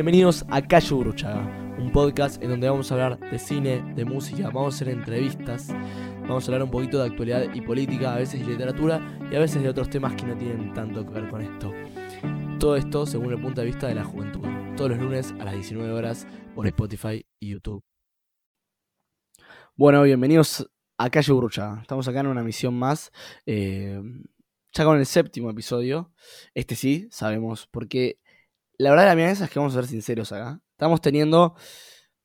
Bienvenidos a Calle Uruchaga, un podcast en donde vamos a hablar de cine, de música, vamos a hacer entrevistas, vamos a hablar un poquito de actualidad y política, a veces de literatura y a veces de otros temas que no tienen tanto que ver con esto. Todo esto según el punto de vista de la juventud, todos los lunes a las 19 horas por Spotify y YouTube. Bueno, bienvenidos a Calle Uruchaga. Estamos acá en una misión más. Eh, ya con el séptimo episodio. Este sí, sabemos, porque la verdad de la mía es que vamos a ser sinceros acá. Estamos teniendo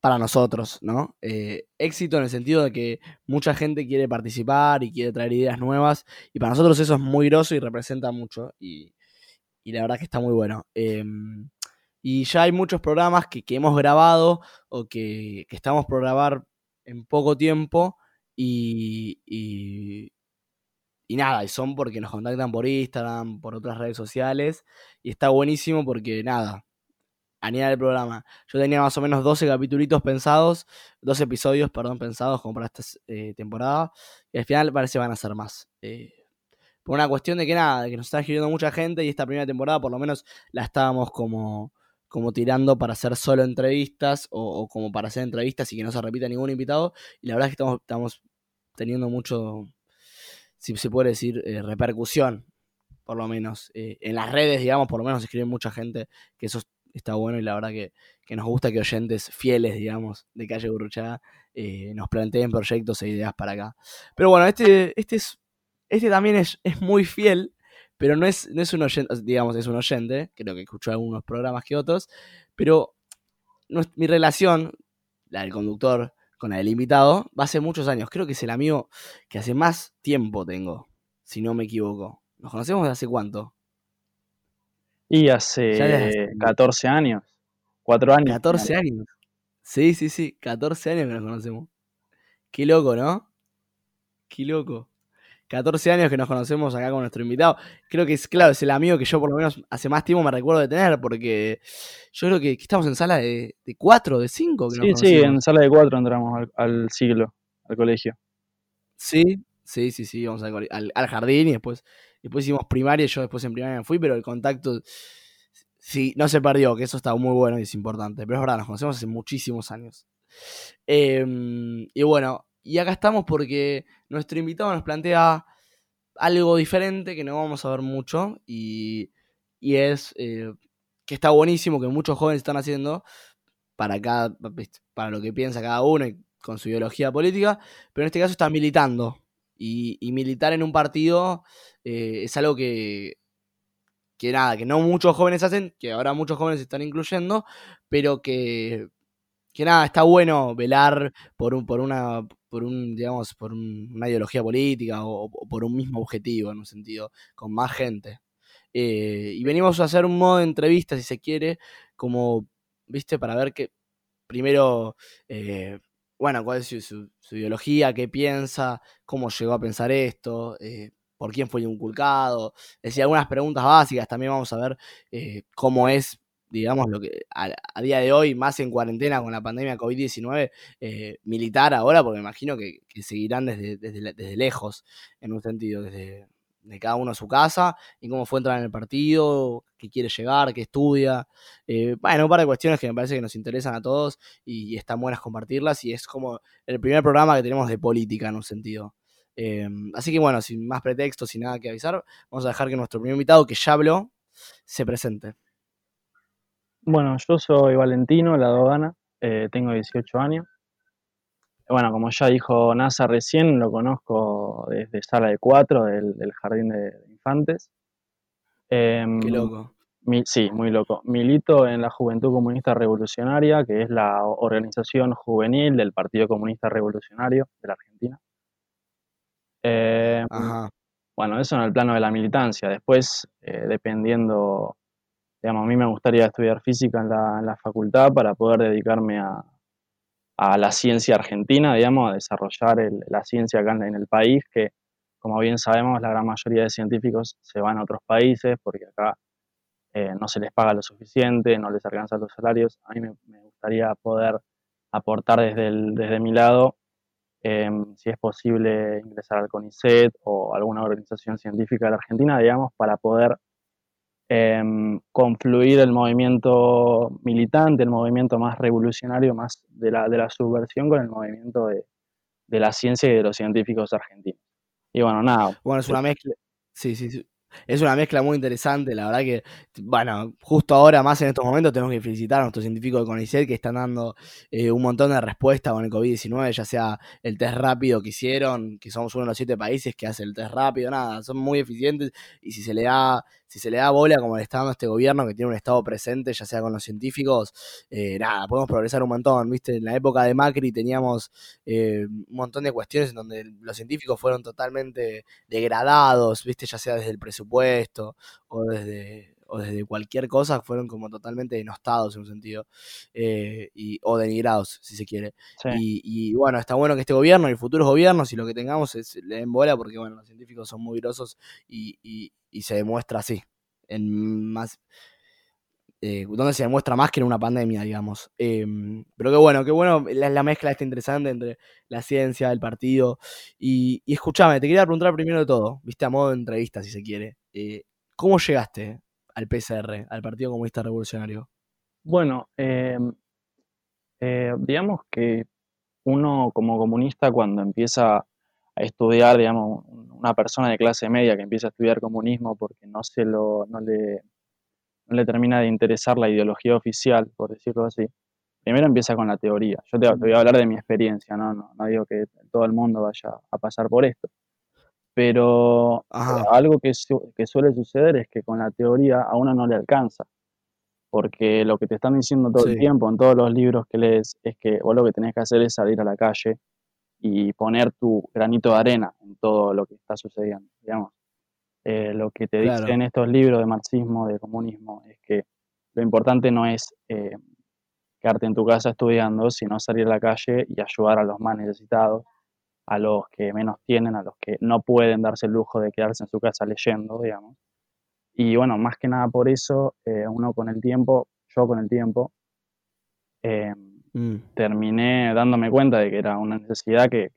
para nosotros, ¿no? Eh, éxito en el sentido de que mucha gente quiere participar y quiere traer ideas nuevas. Y para nosotros eso es muy groso y representa mucho. Y, la verdad que está muy bueno. Em, y ya hay muchos programas que, hemos grabado o que, estamos por grabar en poco tiempo. Y, y nada, y son porque nos contactan por Instagram, por otras redes sociales, y está buenísimo porque nada, anida el programa. Yo tenía más o menos 12 capítulos pensados, 12 episodios, perdón, pensados como para esta eh, temporada, y al final parece van a ser más. Eh, por una cuestión de que nada, de que nos está escribiendo mucha gente y esta primera temporada por lo menos la estábamos como, como tirando para hacer solo entrevistas o, como para hacer entrevistas y que no se repita ningún invitado, y la verdad es que estamos, estamos teniendo mucho si se puede decir, eh, repercusión, por lo menos. Eh, en las redes, digamos, por lo menos escribe mucha gente que eso está bueno y la verdad que, nos gusta que oyentes fieles, digamos, de Calle Burruchaga eh, nos planteen proyectos e ideas para acá. Pero bueno, este, este, es, este también es, es muy fiel, pero no es, no es un oyente, digamos, es un oyente, creo que escuchó algunos programas que otros, pero mi relación, la del conductor, con el invitado, va hace muchos años. Creo que es el amigo que hace más tiempo tengo, si no me equivoco. ¿Nos conocemos de hace cuánto? Y hace 14 años. 4 años. 14 años. Sí, sí, sí. 14 años que nos conocemos. Qué loco, ¿no? Qué loco. 14 años que nos conocemos acá con nuestro invitado. Creo que es, claro, es el amigo que yo por lo menos hace más tiempo me recuerdo de tener, porque yo creo que, estamos en sala de, de cuatro, de cinco. sí, sí, en sala de cuatro entramos al, siglo, al colegio. Sí, sí, sí, sí, vamos al, al, jardín y después, después hicimos primaria, yo después en primaria me fui, pero el contacto sí, no se perdió, que eso está muy bueno y es importante. Pero es verdad, nos conocemos hace muchísimos años. Em, y bueno, y acá estamos porque nuestro invitado nos plantea algo diferente que no vamos a ver mucho y, es eh, que está buenísimo, que muchos jóvenes están haciendo para, cada, para lo que piensa cada uno y con su ideología política, pero en este caso está militando. Y, militar en un partido eh, es algo que, que nada, que no muchos jóvenes hacen, que ahora muchos jóvenes están incluyendo, pero que, que nada, está bueno velar por, un, por una por un, digamos, por una ideología política o, por un mismo objetivo, en un sentido, con más gente. Eh, y venimos a hacer un modo de entrevista, si se quiere, como, viste, para ver que, primero, eh, bueno, cuál es su, ideología, qué piensa, cómo llegó a pensar esto, eh, por quién fue inculcado. Es decir, algunas preguntas básicas. También vamos a ver cómo es digamos, lo que a, día de hoy, más en cuarentena con la pandemia COVID-19, eh, militar ahora, porque me imagino que, seguirán desde, desde, lejos, en un sentido, desde de cada uno a su casa, y cómo fue entrar en el partido, qué quiere llegar, qué estudia. Eh, bueno, un par de cuestiones que me parece que nos interesan a todos y, están buenas compartirlas, y es como el primer programa que tenemos de política, en un sentido. Eh, así que bueno, sin más pretextos, sin nada que avisar, vamos a dejar que nuestro primer invitado, que ya habló, se presente. Bueno, yo soy Valentino La Dogana, eh, tengo 18 años. Bueno, como ya dijo NASA recién, lo conozco desde sala de 4 del, Jardín de, Infantes. Em, Qué loco. sí, muy loco. Milito en la Juventud Comunista Revolucionaria, que es la organización juvenil del Partido Comunista Revolucionario de la Argentina. Em, bueno, eso en el plano de la militancia. Después, eh, dependiendo Digamos, a mí me gustaría estudiar física en la, facultad para poder dedicarme a, la ciencia argentina, digamos, a desarrollar la ciencia acá en, el país, que como bien sabemos la gran mayoría de científicos se van a otros países porque acá eh, no se les paga lo suficiente, no les alcanzan los salarios. A mí me, gustaría poder aportar desde, desde mi lado, em, si es posible ingresar al CONICET o alguna organización científica de la Argentina, digamos, para poder em, confluir el movimiento militante, el movimiento más revolucionario, más de la, de la subversión con el movimiento de, de la ciencia y de los científicos argentinos. Y bueno, nada. Bueno, es una mezcla. Sí, sí, sí. Es una mezcla muy interesante, la verdad que, bueno, justo ahora, más en estos momentos, tenemos que felicitar a nuestros científicos de CONICET que están dando eh, un montón de respuestas con el COVID-19, ya sea el test rápido que hicieron, que somos uno de los siete países que hace el test rápido, nada, son muy eficientes y si se le da si se le da bola como le está dando este gobierno que tiene un estado presente, ya sea con los científicos, eh, nada, podemos progresar un montón, ¿viste? En la época de Macri teníamos eh, un montón de cuestiones en donde los científicos fueron totalmente degradados, ¿viste? Ya sea desde el presupuesto o desde o desde cualquier cosa fueron como totalmente denostados en un sentido, eh, y, o denigrados, si se quiere. Y, bueno, está bueno que este gobierno y futuros gobiernos y lo que tengamos es, le den bola porque bueno, los científicos son muy grosos y, y se demuestra así. En más. Eh, donde se demuestra más que en una pandemia, digamos. Em, pero qué bueno, qué bueno la, la, mezcla esta interesante entre la ciencia, el partido. Y, y escúchame, te quería preguntar primero de todo, viste, a modo de entrevista, si se quiere. Eh, ¿Cómo llegaste al PCR, al Partido Comunista Revolucionario? Bueno, em, eh, digamos que uno como comunista cuando empieza a estudiar, digamos, una persona de clase media que empieza a estudiar comunismo porque no, se lo, no, le, no le termina de interesar la ideología oficial, por decirlo así, primero empieza con la teoría. Yo te, voy a hablar de mi experiencia, ¿no? No, no digo que todo el mundo vaya a pasar por esto. Pero algo que, que suele suceder es que con la teoría a uno no le alcanza. Porque lo que te están diciendo todo el tiempo en todos los libros que lees es que vos lo que tenés que hacer es salir a la calle y poner tu granito de arena en todo lo que está sucediendo, digamos. Eh, lo que te dicen estos libros de marxismo, de comunismo, es que lo importante no es eh, quedarte en tu casa estudiando, sino salir a la calle y ayudar a los más necesitados, a los que menos tienen, a los que no pueden darse el lujo de quedarse en su casa leyendo, digamos. Y bueno, más que nada por eso, eh, uno con el tiempo, yo con el tiempo, Mm. terminé dándome cuenta de que era una necesidad que,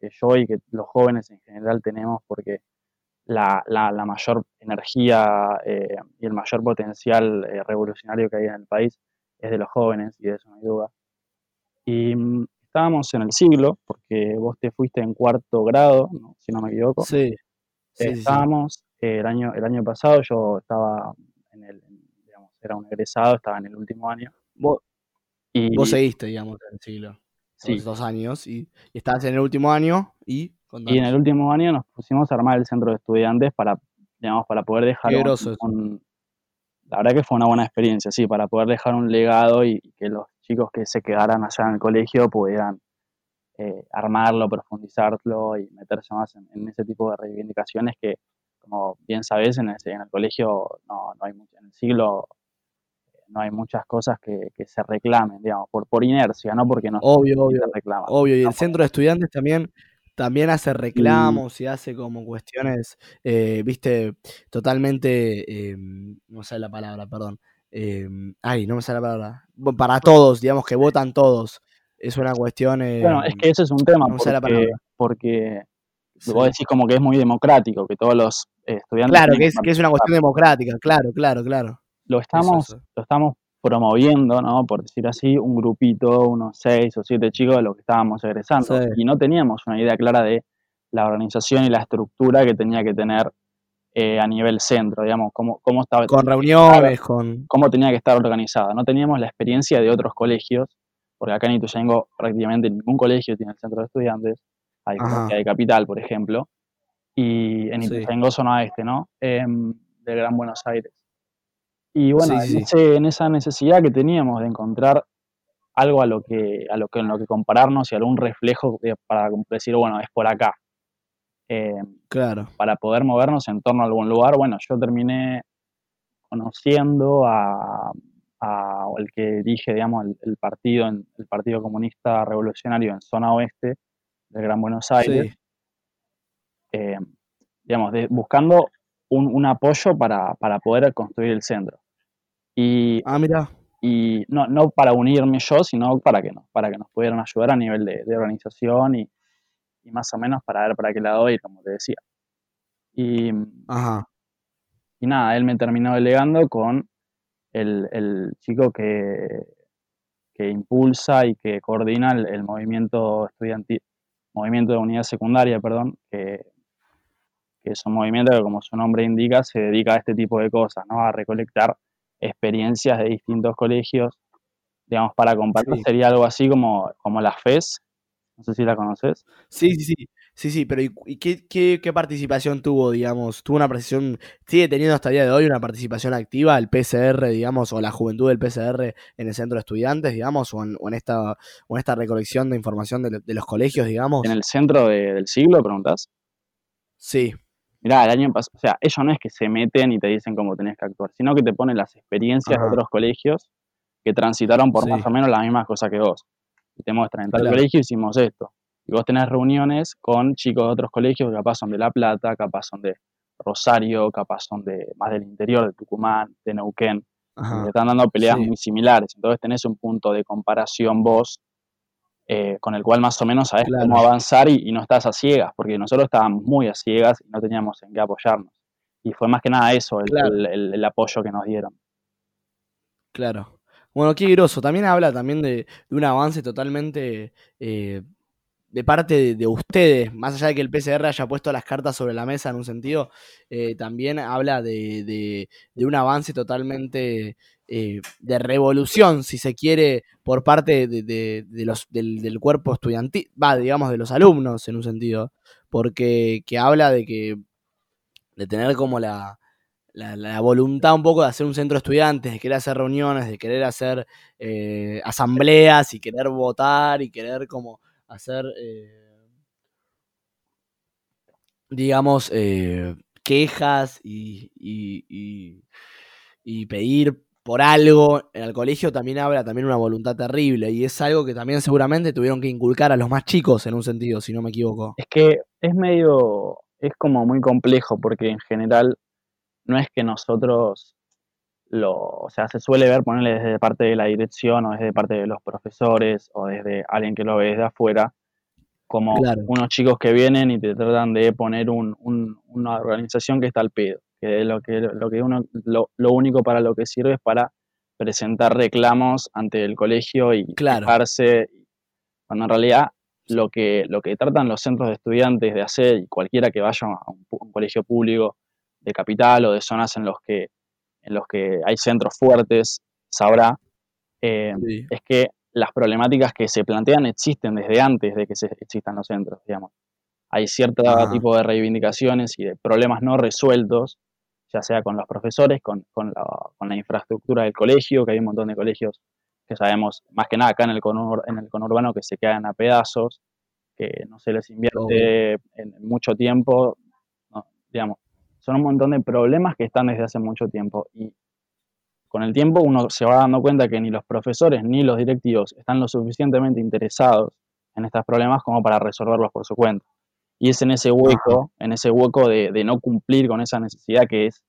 yo y que los jóvenes en general tenemos porque la, mayor energía eh, y el mayor potencial eh, revolucionario que hay en el país es de los jóvenes, y de eso no hay duda. Y mm, estábamos en el siglo, porque vos te fuiste en cuarto grado, si no me equivoco. Sí. estábamos, eh, el, año, el año pasado yo estaba en el, digamos, era un egresado, estaba en el último año. ¿Vos, y, Vos seguiste, digamos, en el siglo. Sí. Dos años y, y, estabas en el último año y... Y en el último año nos pusimos a armar el centro de estudiantes para, digamos, para poder dejar un, La verdad que fue una buena experiencia, sí, para poder dejar un legado y, que los chicos que se quedaran allá en el colegio pudieran eh, armarlo, profundizarlo y meterse más en, ese tipo de reivindicaciones que, como bien sabes, en, en el colegio no, no hay mucho. En el siglo no hay muchas cosas que, se reclamen, digamos, por, por inercia, no porque no obvio, obvio, se reclaman. Obvio, y el centro de estudiantes también, también hace reclamos y hace como cuestiones, eh, viste, totalmente, eh, no sé la palabra, perdón. Eh, ay, no me sale la palabra. Para todos, digamos que votan todos. Es una cuestión. bueno, es que ese es un tema, porque, porque vos decís como que es muy democrático, que todos los estudiantes. Claro, que es, que es una cuestión democrática, claro, claro, claro lo estamos, lo estamos promoviendo, ¿no? Por decir así, un grupito, unos seis o siete chicos de los que estábamos egresando. Y no teníamos una idea clara de la organización y la estructura que tenía que tener eh, a nivel centro, digamos, cómo, cómo estaba. Con reuniones, con. Cómo tenía que estar organizada. No teníamos la experiencia de otros colegios, porque acá en Ituzaingó prácticamente ningún colegio tiene el centro de estudiantes, hay que hay Capital, por ejemplo, y en Ituzaingó, zona este, ¿no? Em, del Gran Buenos Aires. Y bueno, en, esa necesidad que teníamos de encontrar algo a lo que, a lo que, en lo que compararnos y algún reflejo para decir, bueno, es por acá. Eh, claro. Para poder movernos en torno a algún lugar. Bueno, yo terminé conociendo a, el que dije, digamos, el, partido, el Partido Comunista Revolucionario en zona oeste del Gran Buenos Aires. Eh, digamos, buscando un, apoyo para, para, poder construir el centro. Y, ah, mira. Y no, no para unirme yo, sino para que, no, para que nos pudieran ayudar a nivel de, organización y, más o menos para ver para qué lado ir, como te decía. Y, Ajá. y nada, él me terminó delegando con el, el chico que, que impulsa y que coordina el, movimiento estudiantil, movimiento de unidad secundaria, perdón, que, que es un movimiento que, como su nombre indica, se dedica a este tipo de cosas, ¿no? A recolectar experiencias de distintos colegios. Digamos, para compartir sería algo así como, como la FES, no sé si la conoces. Sí, sí, sí. Sí, sí, pero ¿y, qué, participación tuvo, digamos? ¿Tuvo una participación, sigue teniendo hasta el día de hoy una participación activa el PCR, digamos, o la juventud del PCR en el centro de estudiantes, digamos, o en, esta, o en esta recolección de información de, los colegios, digamos? ¿En el centro del siglo, preguntas? Sí. Mirá, el año pasado, o sea, ellos no es que se meten y te dicen cómo tenés que actuar, sino que te ponen las experiencias de otros colegios que transitaron por más o menos las mismas cosas que vos. Y te muestran, en tal colegio hicimos esto y vos tenés reuniones con chicos de otros colegios que capaz son de La Plata, capaz son de Rosario, capaz son de más del interior, de Tucumán, de Neuquén. Te están dando peleas muy similares. Entonces tenés un punto de comparación vos eh, con el cual más o menos sabés cómo avanzar y, no estás a ciegas, porque nosotros estábamos muy a ciegas y no teníamos en qué apoyarnos. Y fue más que nada eso, el, apoyo que nos dieron. Claro. Bueno, qué groso. También habla también de, un avance totalmente eh, de parte de, ustedes, más allá de que el PCR haya puesto las cartas sobre la mesa en un sentido, eh, también habla de, un avance totalmente eh, de revolución, si se quiere, por parte de, los, del, cuerpo estudiantil, va, digamos, de los alumnos en un sentido, porque que habla de que de tener como la, la, voluntad un poco de hacer un centro de estudiantes, de querer hacer reuniones, de querer hacer eh, asambleas y querer votar y querer como hacer, eh, digamos, eh, quejas y, y, pedir por algo en el colegio también habla también una voluntad terrible y es algo que también seguramente tuvieron que inculcar a los más chicos en un sentido, si no me equivoco. Es que es medio, es como muy complejo porque en general no es que nosotros lo, o sea, se suele ver ponerle desde parte de la dirección o desde parte de los profesores o desde alguien que lo ve desde afuera, como unos chicos que vienen y te tratan de poner un, una organización que está al pedo, que lo que, lo que uno, lo, único para lo que sirve es para presentar reclamos ante el colegio y quejarse, cuando en realidad lo que, lo que tratan los centros de estudiantes de hacer, y cualquiera que vaya a un, colegio público de capital o de zonas en los que, en los que hay centros fuertes, sabrá, eh, es que las problemáticas que se plantean existen desde antes de que se existan los centros, digamos. Hay cierto tipo de reivindicaciones y de problemas no resueltos, ya sea con los profesores, con, la, infraestructura del colegio, que hay un montón de colegios que sabemos, más que nada acá en el, en el conurbano, que se quedan a pedazos, que no se les invierte en mucho tiempo, digamos. Son un montón de problemas que están desde hace mucho tiempo y con el tiempo uno se va dando cuenta que ni los profesores ni los directivos están lo suficientemente interesados en estos problemas como para resolverlos por su cuenta. Y es en ese hueco, en ese hueco de, no cumplir con esa necesidad que es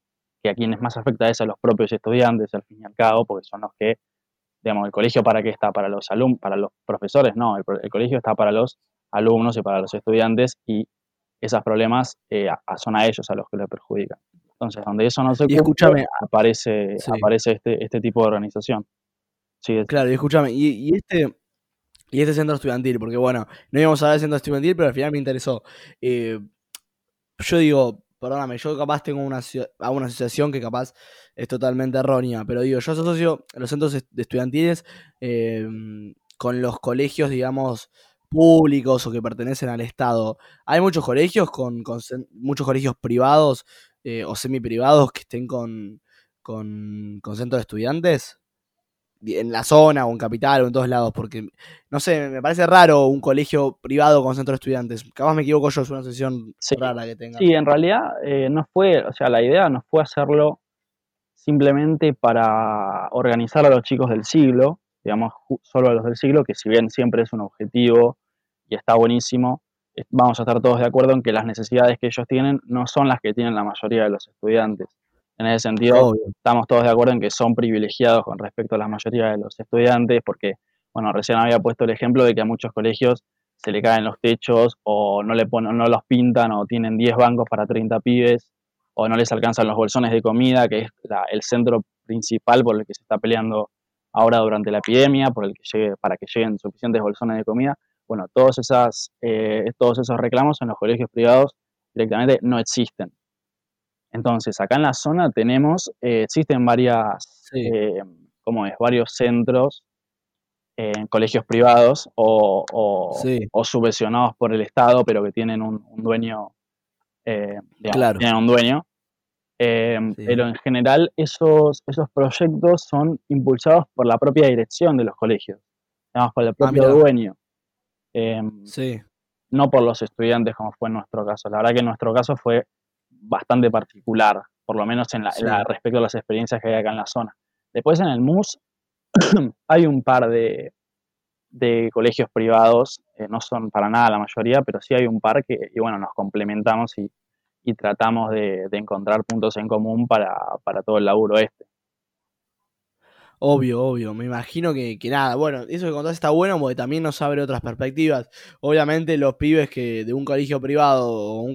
que a quienes más afecta es a los propios estudiantes, al fin y al cabo, porque son los que, digamos, el colegio para qué está, para los alumnos, para los profesores, no, el, colegio está para los alumnos y para los estudiantes y esos problemas eh, son a ellos a los que le perjudican. Entonces, donde eso no se cumple, aparece, aparece este, este tipo de organización. Sí, claro, y escúchame, y, este, y este centro estudiantil, porque bueno, no íbamos a hablar de centro estudiantil, pero al final me interesó. Eh, yo digo, perdóname, yo capaz tengo una, una asociación que capaz es totalmente errónea, pero digo, yo asocio los centros estudiantiles eh, con los colegios, digamos, públicos o que pertenecen al Estado. Hay muchos colegios con, con muchos colegios privados eh, o semi-privados que estén con, con, con centros de estudiantes en la zona o en capital o en todos lados, porque no sé, me parece raro un colegio privado con centro de estudiantes. Capaz me equivoco yo, es una sesión rara que tenga. Sí, en realidad eh, no fue, o sea, la idea no fue hacerlo simplemente para organizar a los chicos del siglo, digamos, solo a los del siglo, que si bien siempre es un objetivo y está buenísimo, vamos a estar todos de acuerdo en que las necesidades que ellos tienen no son las que tienen la mayoría de los estudiantes. En ese sentido, estamos todos de acuerdo en que son privilegiados con respecto a la mayoría de los estudiantes, porque, bueno, recién había puesto el ejemplo de que a muchos colegios se le caen los techos o no, le ponen, no los pintan o tienen 10 bancos para 30 pibes o no les alcanzan los bolsones de comida, que es el centro principal por el que se está peleando ahora durante la epidemia, por el que llegue, para que lleguen suficientes bolsones de comida. Bueno, todos, esas, eh, todos esos reclamos en los colegios privados directamente no existen. Entonces, acá en la zona tenemos, eh, existen varias, eh, ¿cómo es? Varios centros en colegios privados o, o, subvencionados por el Estado, pero que tienen un, dueño, claro. tienen un dueño. Pero en general esos, esos proyectos son impulsados por la propia dirección de los colegios, digamos, por el ah, propio dueño. sí no por los estudiantes como fue en nuestro caso. La verdad que en nuestro caso fue bastante particular, por lo menos en, la, respecto a las experiencias que hay acá en la zona. Después en el MUS hay un par de, colegios privados, eh, no son para nada la mayoría, pero sí hay un par que, y bueno, nos complementamos y, tratamos de, encontrar puntos en común para, para todo el laburo este. Obvio, obvio. Me imagino que, nada. Bueno, eso que contás está bueno porque también nos abre otras perspectivas. Obviamente, los pibes que de un colegio privado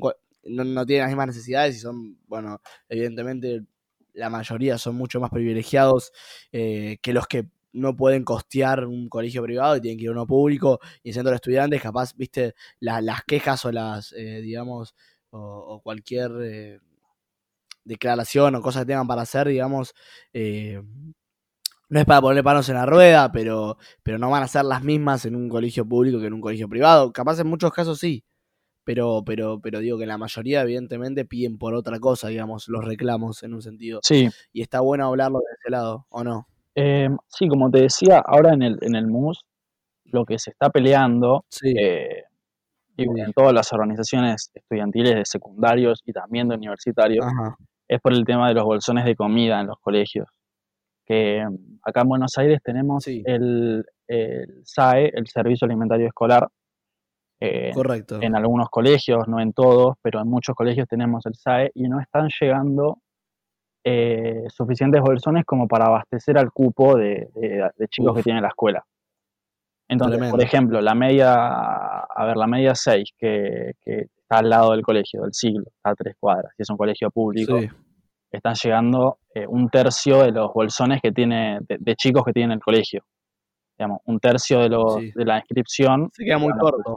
no, tienen las mismas necesidades y son, bueno, evidentemente la mayoría son mucho más privilegiados eh, que los que no pueden costear un colegio privado y tienen que ir a uno público y en centro de estudiantes, capaz, viste, las quejas o las, eh, digamos, o, cualquier eh, declaración o cosas que tengan para hacer, digamos, no es para ponerle panos en la rueda, pero, pero no van a ser las mismas en un colegio público que en un colegio privado. Capaz en muchos casos sí, pero, pero, pero digo que la mayoría evidentemente piden por otra cosa, digamos, los reclamos en un sentido. Sí. Y está bueno hablarlo de ese lado, ¿o no? Eh, sí, como te decía, ahora en el, en el MUS, lo que se está peleando, eh, y en todas las organizaciones estudiantiles de secundarios y también de universitarios, es por el tema de los bolsones de comida en los colegios que acá en Buenos Aires tenemos el, SAE, el Servicio Alimentario Escolar. Eh, Correcto. En algunos colegios, no en todos, pero en muchos colegios tenemos el SAE y no están llegando eh, suficientes bolsones como para abastecer al cupo de, chicos que tiene la escuela. Entonces, por ejemplo, la media, a ver, la media 6, que, está al lado del colegio, del siglo, está a tres cuadras, y es un colegio público, están llegando eh, un tercio de los bolsones que tiene, de, chicos que tiene el colegio. Digamos, un tercio de, los, de la inscripción. Se queda muy corto.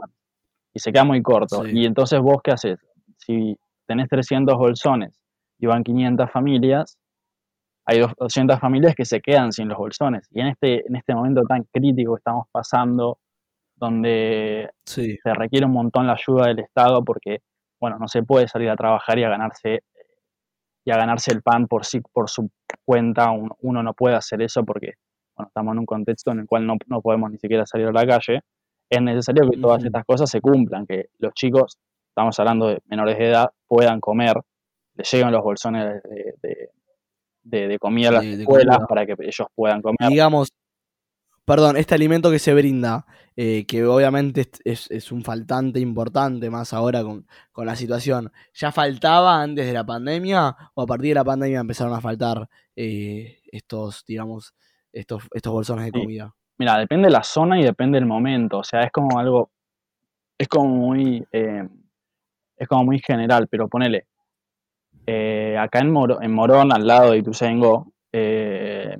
Y se queda muy corto. Y entonces vos, ¿qué haces? Si tenés 300 bolsones y van 500 familias, hay 200 familias que se quedan sin los bolsones. Y en este, en este momento tan crítico que estamos pasando, donde se requiere un montón la ayuda del Estado porque, bueno, no se puede salir a trabajar y a ganarse y a ganarse el pan por sí, por su cuenta. Uno, no puede hacer eso porque bueno, estamos en un contexto en el cual no, podemos ni siquiera salir a la calle. Es necesario que todas estas cosas se cumplan, que los chicos, estamos hablando de menores de edad, puedan comer, les lleguen los bolsones de, comida a las escuelas para que ellos puedan comer. Digamos, perdón, este alimento que se brinda, eh, que obviamente es, un faltante importante más ahora con, la situación, ¿ya faltaba antes de la pandemia o a partir de la pandemia empezaron a faltar eh, estos, digamos, estos, estos bolsones de comida? Mira, depende de la zona y depende del momento, o sea, es como algo, es como muy, eh, es como muy general, pero ponele, acá en, en Morón, al lado de Ituzaingó, eh,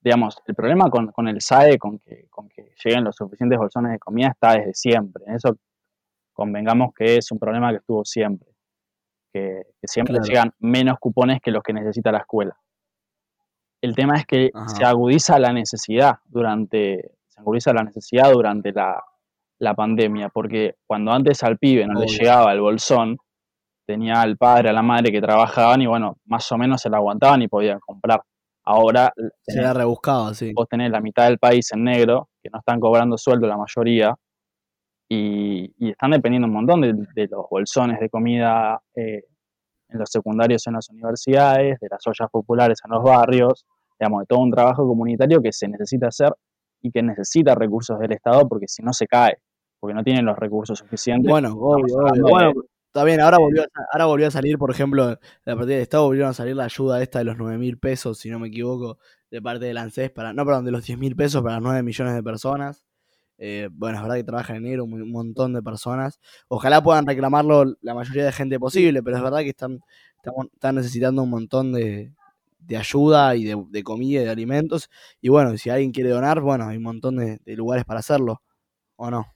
Digamos, el problema con, el SAE, con que, con que lleguen los suficientes bolsones de comida, está desde siempre. En eso convengamos que es un problema que estuvo siempre. Que, siempre llegan menos cupones que los que necesita la escuela. El tema es que se agudiza la necesidad durante, se agudiza la necesidad durante la, pandemia, porque cuando antes al pibe no le llegaba el bolsón, tenía al padre, a la madre que trabajaban y bueno, más o menos se la aguantaban y podían comprar. Ahora se ha rebuscado, sí. Vos tenés la mitad del país en negro, que no están cobrando sueldo la mayoría, y, están dependiendo un montón de, los bolsones de comida eh, en los secundarios en las universidades, de las ollas populares en los barrios, digamos, de todo un trabajo comunitario que se necesita hacer y que necesita recursos del Estado porque si no se cae, porque no tienen los recursos suficientes. Bueno, obvio, obvio. Está bien, ahora volvió, a, ahora volvió a salir, por ejemplo, de la partida de Estado volvieron a salir la ayuda esta de los 9 mil pesos, si no me equivoco, de parte de ANSES para, no, perdón, de los 10 mil pesos para 9 millones de personas. Eh, bueno, es verdad que trabajan en negro un, montón de personas. Ojalá puedan reclamarlo la mayoría de gente posible, pero es verdad que están, están, necesitando un montón de, ayuda y de, comida y de alimentos. Y bueno, si alguien quiere donar, bueno, hay un montón de, lugares para hacerlo, ¿o no?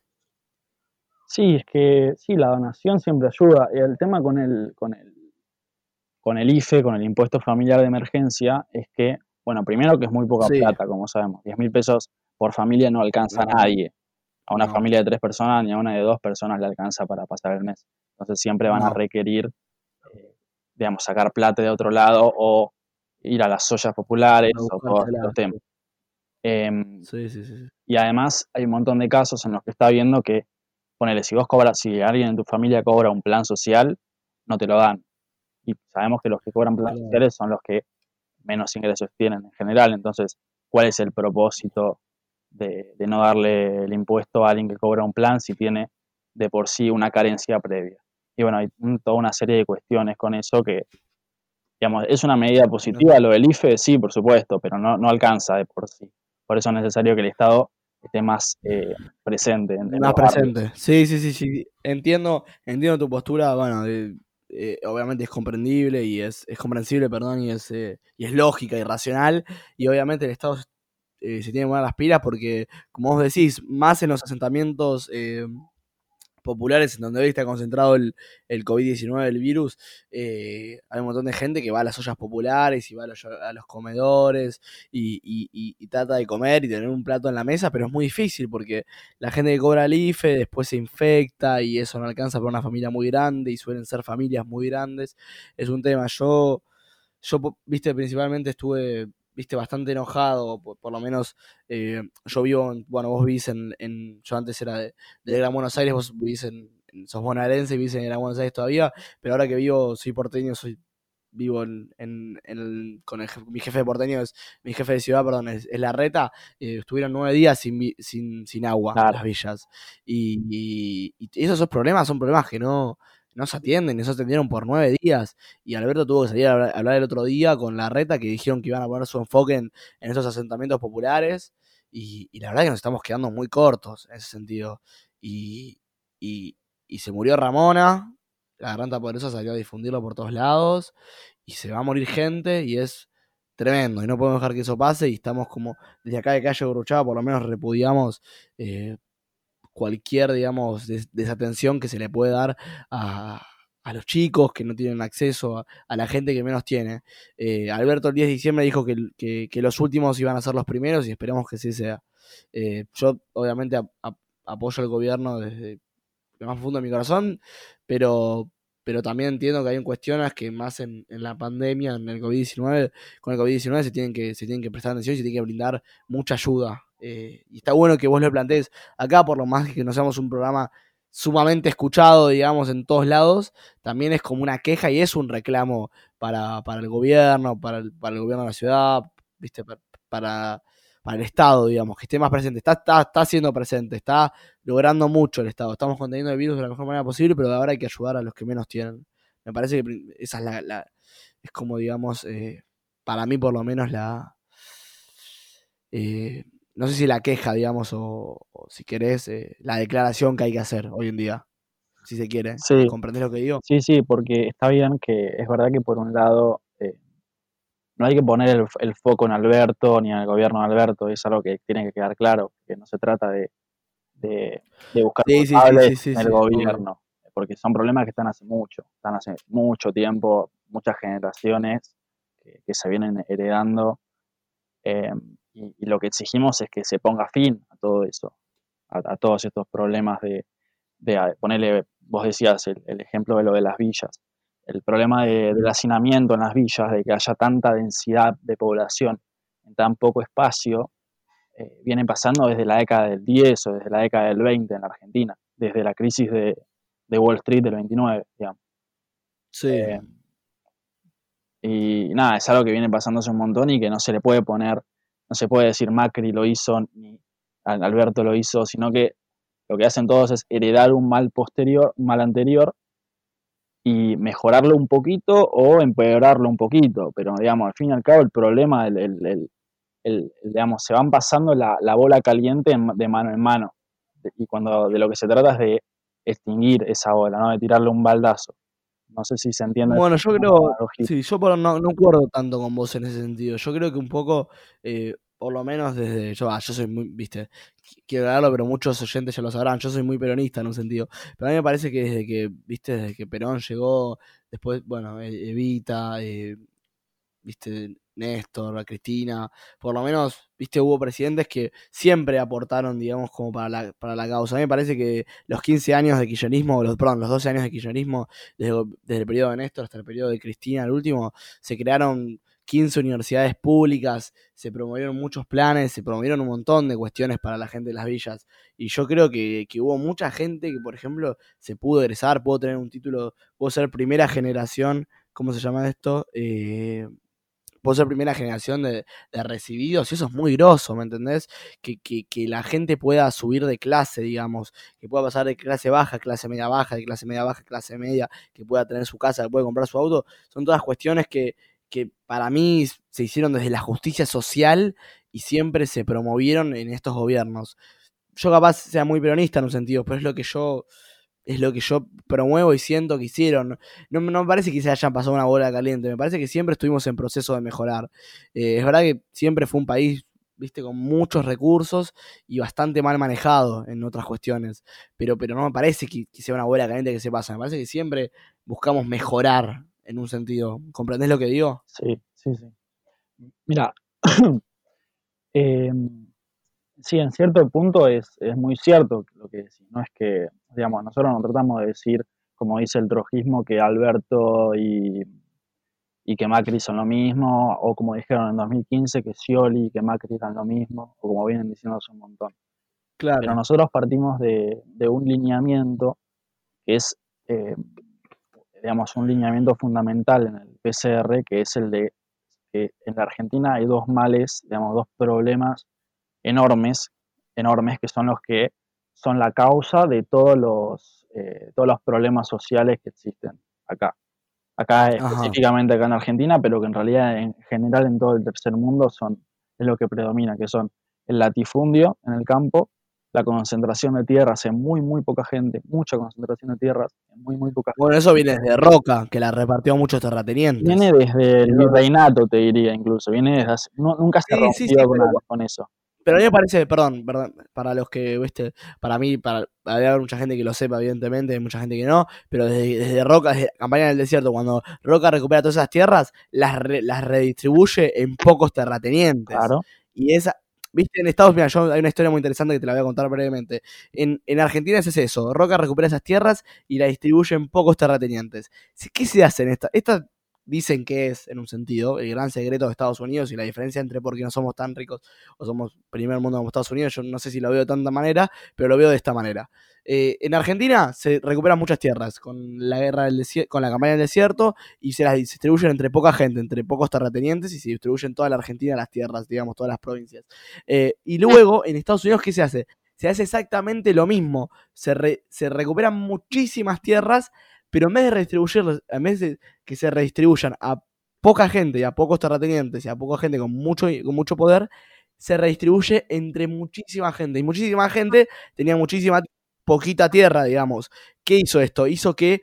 Sí, es que sí, la donación siempre ayuda. Y el tema con el, con el, con el IFE, con el impuesto familiar de emergencia, es que, bueno, primero que es muy poca plata, como sabemos. 10 mil pesos por familia no alcanza a nadie. A una familia de tres personas ni a una de dos personas le alcanza para pasar el mes. Entonces siempre van a requerir, eh, digamos, sacar plata de otro lado o ir a las ollas populares o todos los temas. Em, sí, sí, sí. Y además hay un montón de casos en los que está viendo que, ponele, si vos cobras, si alguien en tu familia cobra un plan social, no te lo dan. Y sabemos que los que cobran planes sociales son los que menos ingresos tienen en general. Entonces, ¿cuál es el propósito de, no darle el impuesto a alguien que cobra un plan si tiene de por sí una carencia previa. Y bueno, hay toda una serie de cuestiones con eso que, digamos, es una medida positiva. Lo del IFE, sí, por supuesto, pero no, no alcanza de por sí. Por eso es necesario que el Estado esté más eh, presente. más presente. Sí, sí, sí, sí. Entiendo, entiendo tu postura, bueno, eh, obviamente es comprendible y es, es comprensible, perdón, y es, eh, y es lógica y racional. Y obviamente el Estado eh, se tienen buenas las pilas porque, como vos decís, más en los asentamientos eh, populares en donde hoy está concentrado el, el COVID-19, el virus, eh, hay un montón de gente que va a las ollas populares y va a los, comedores y, trata de comer y tener un plato en la mesa, pero es muy difícil porque la gente que cobra el IFE después se infecta y eso no alcanza para una familia muy grande y suelen ser familias muy grandes. Es un tema. Yo, yo viste, principalmente estuve viste, bastante enojado, por, lo menos eh, yo vivo, bueno, vos vivís en, en yo antes era de, Gran Buenos Aires, vos vivís en, sos bonaerense, vivís en Gran Buenos Aires todavía, pero ahora que vivo, soy porteño, soy vivo en, en, con el, mi jefe de porteño es mi jefe de ciudad perdón es, la reta eh, estuvieron nueve días sin, sin, sin agua en las villas. Y, y, y, esos problemas son problemas que no no se atienden, no se atendieron por nueve días. Y Alberto tuvo que salir a hablar, el otro día con la reta que dijeron que iban a poner su enfoque en, esos asentamientos populares. Y, la verdad es que nos estamos quedando muy cortos en ese sentido. Y, y, se murió Ramona, la garganta poderosa salió a difundirlo por todos lados. Y se va a morir gente y es tremendo. Y no podemos dejar que eso pase. Y estamos como, desde acá de Calle Gruchada, por lo menos repudiamos eh, cualquier, digamos, desatención que se le puede dar a, los chicos que no tienen acceso, a, la gente que menos tiene. Eh, Alberto el 10 de diciembre dijo que, los últimos iban a ser los primeros y esperemos que sí sea. Eh, yo obviamente apoyo al gobierno desde lo más profundo de mi corazón, pero, pero también entiendo que hay cuestiones que más en, en la pandemia, en el COVID-19, con el COVID-19 se tienen que se tienen que prestar atención y se tiene que brindar mucha ayuda eh, y está bueno que vos lo plantees acá, por lo más que no seamos un programa sumamente escuchado, digamos, en todos lados, también es como una queja y es un reclamo para, el gobierno, para el, para el gobierno de la ciudad, ¿viste? Para, para, el Estado, digamos, que esté más presente. Está, está, está siendo presente, está logrando mucho el Estado. Estamos conteniendo el virus de la mejor manera posible, pero ahora hay que ayudar a los que menos tienen. Me parece que esa es la, es como, digamos, eh, para mí por lo menos la... Eh, no sé si la queja, digamos, o, si querés, eh, la declaración que hay que hacer hoy en día, si se quiere. Sí. ¿Comprendés lo que digo? Sí, sí, porque está bien que es verdad que por un lado eh, no hay que poner el, foco en Alberto ni en el gobierno de Alberto, es algo que tiene que quedar claro, que no se trata de, de, buscar sí, en el gobierno, porque son problemas que están hace mucho, están hace mucho tiempo, muchas generaciones que, se vienen heredando. Eh, y, lo que exigimos es que se ponga fin a todo eso, a, todos estos problemas de, ponerle, vos decías el, ejemplo de lo de las villas, el problema del hacinamiento en las villas, de que haya tanta densidad de población en tan poco espacio, eh, viene pasando desde la década del 10 o desde la década del 20 en la Argentina, desde la crisis de, Wall Street del 29, digamos. Sí. Eh, y nada, es algo que viene pasándose un montón y que no se le puede poner no se puede decir Macri lo hizo ni Alberto lo hizo, sino que lo que hacen todos es heredar un mal posterior, un mal anterior y mejorarlo un poquito o empeorarlo un poquito. Pero, digamos, al fin y al cabo el problema, el, digamos, se van pasando la, bola caliente de mano en mano. y cuando de lo que se trata es de extinguir esa ola, ¿no? De tirarle un baldazo. No sé si se entiende. Bueno, yo creo, sí, yo no, no acuerdo tanto con vos en ese sentido. Yo creo que un poco, eh, por lo menos desde, yo, ah, yo soy muy, viste, quiero hablarlo, pero muchos oyentes ya lo sabrán, yo soy muy peronista en un sentido. Pero a mí me parece que desde que, viste, desde que Perón llegó, después, bueno, e-, Evita, eh, viste, Néstor, Cristina, por lo menos, viste, hubo presidentes que siempre aportaron, digamos, como para la, para la causa. A mí me parece que los 15 años de kirchnerismo, los, perdón, los 12 años de kirchnerismo, desde, el periodo de Néstor hasta el periodo de Cristina, el último, se crearon 15 universidades públicas, se promovieron muchos planes, se promovieron un montón de cuestiones para la gente de las villas. Y yo creo que, que hubo mucha gente que, por ejemplo, se pudo egresar, pudo tener un título, pudo ser primera generación, ¿cómo se llama esto? Eh, vos ser primera generación de, recibidos, y eso es muy groso, ¿me entendés? Que, la gente pueda subir de clase, digamos, que pueda pasar de clase baja a clase media baja, de clase media baja a clase media, que pueda tener su casa, que pueda comprar su auto, son todas cuestiones que, que para mí se hicieron desde la justicia social y siempre se promovieron en estos gobiernos. Yo capaz sea muy peronista en un sentido, pero es lo que yo es lo que yo promuevo y siento que hicieron. No, me parece que se hayan pasado una bola caliente, me parece que siempre estuvimos en proceso de mejorar. Eh, es verdad que siempre fue un país, viste, con muchos recursos y bastante mal manejado en otras cuestiones, pero, pero no me parece que, sea una bola caliente que se pasa, me parece que siempre buscamos mejorar en un sentido. ¿Comprendés lo que digo? Sí, sí, sí. Mira, em, sí, en cierto punto es, es muy cierto lo que decís, no es que Digamos, nosotros no tratamos de decir, como dice el trojismo, que Alberto y, que Macri son lo mismo, o como dijeron en 2015, que Scioli y que Macri eran lo mismo, o como vienen diciendo hace un montón. Claro. Pero nosotros partimos de, un lineamiento que es, eh, digamos, un lineamiento fundamental en el PCR, que es el de que en la Argentina hay dos males, digamos, dos problemas enormes, enormes, que son los que son la causa de todos los, eh, todos los problemas sociales que existen acá. Acá específicamente acá en Argentina, pero que en realidad en general en todo el tercer mundo son, es lo que predomina, que son el latifundio en el campo, la concentración de tierras en muy, muy poca gente, mucha concentración de tierras en muy, muy poca gente. Bueno, eso viene desde Roca, que la repartió a muchos terratenientes. Viene desde el reinato, te diría incluso. Viene desde nunca se rompió con eso. Pero a mí me parece, perdón, perdón, para los que, viste, para mí, para haber mucha gente que lo sepa, evidentemente, hay mucha gente que no, pero desde, desde Roca, desde Campaña del Desierto, cuando Roca recupera todas esas tierras, las, las redistribuye en pocos terratenientes. Claro. Y esa, viste, en Estados Unidos, hay una historia muy interesante que te la voy a contar brevemente. En, en Argentina es eso, Roca recupera esas tierras y las distribuye en pocos terratenientes. ¿Qué se hace en esta? Esta dicen que es, en un sentido, el gran secreto de Estados Unidos y la diferencia entre por qué no somos tan ricos o somos primer mundo como Estados Unidos, yo no sé si lo veo de tanta manera, pero lo veo de esta manera. Eh, en Argentina se recuperan muchas tierras con la guerra del con la campaña del desierto y se las distribuyen entre poca gente, entre pocos terratenientes y se distribuyen toda la Argentina las tierras, digamos, todas las provincias. Eh, y luego en Estados Unidos, ¿qué se hace? Se hace exactamente lo mismo. Se, se recuperan muchísimas tierras pero en vez de redistribuir, en vez de que se redistribuyan a poca gente y a pocos terratenientes y a poca gente con mucho, con mucho poder, se redistribuye entre muchísima gente. Y muchísima gente tenía muchísima poquita tierra, digamos. ¿Qué hizo esto? Hizo que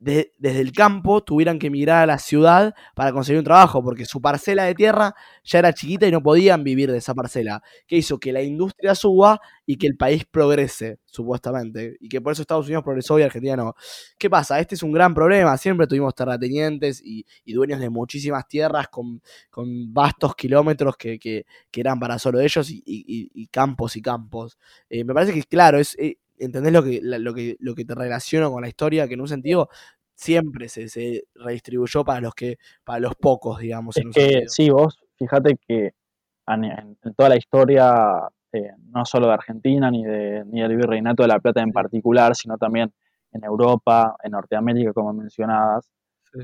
desde el campo tuvieran que emigrar a la ciudad para conseguir un trabajo, porque su parcela de tierra ya era chiquita y no podían vivir de esa parcela. Que hizo que la industria suba y que el país progrese, supuestamente. Y que por eso Estados Unidos progresó y Argentina no. ¿Qué pasa? Este es un gran problema. Siempre tuvimos terratenientes y, dueños de muchísimas tierras con, vastos kilómetros que, eran para solo ellos y, campos y campos. Eh, me parece que, claro, es, eh, ¿entendés lo que, lo, que, lo que te relaciono con la historia? Que en un sentido siempre se, se redistribuyó para los que para los pocos, digamos. Es que, sí, vos fíjate que en, toda la historia, eh, no solo de Argentina, ni, de, ni del virreinato de la Plata en particular, sino también en Europa, en Norteamérica, como mencionabas,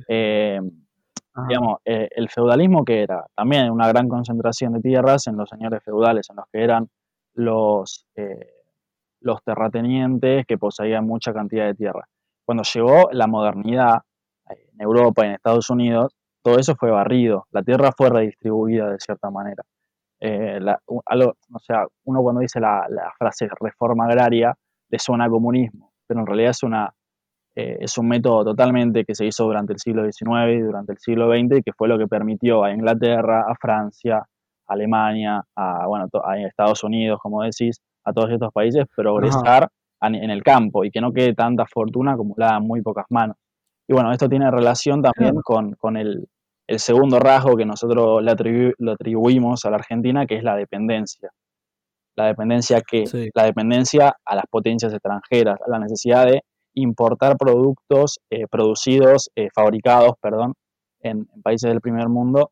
eh, digamos, eh, el feudalismo que era también una gran concentración de tierras en los señores feudales, en los que eran los los terratenientes que poseían mucha cantidad de tierra. Cuando llegó la modernidad eh, en Europa y en Estados Unidos, todo eso fue barrido, la tierra fue redistribuida de cierta manera. eh, o sea, uno cuando dice la, frase reforma agraria le suena a comunismo, pero en realidad es, una, eh, es un método totalmente que se hizo durante el siglo XIX y durante el siglo XX y que fue lo que permitió a Inglaterra, a Francia, a Alemania, a, bueno, a Estados Unidos, como decís, a todos estos países progresar en el campo y que no quede tanta fortuna acumulada en muy pocas manos. Y bueno, esto tiene relación también con, el, segundo rasgo que nosotros le, atribuimos a la Argentina, que es la dependencia. La dependencia que la dependencia a las potencias extranjeras, a la necesidad de importar productos eh, producidos, eh, fabricados, perdón, en, países del primer mundo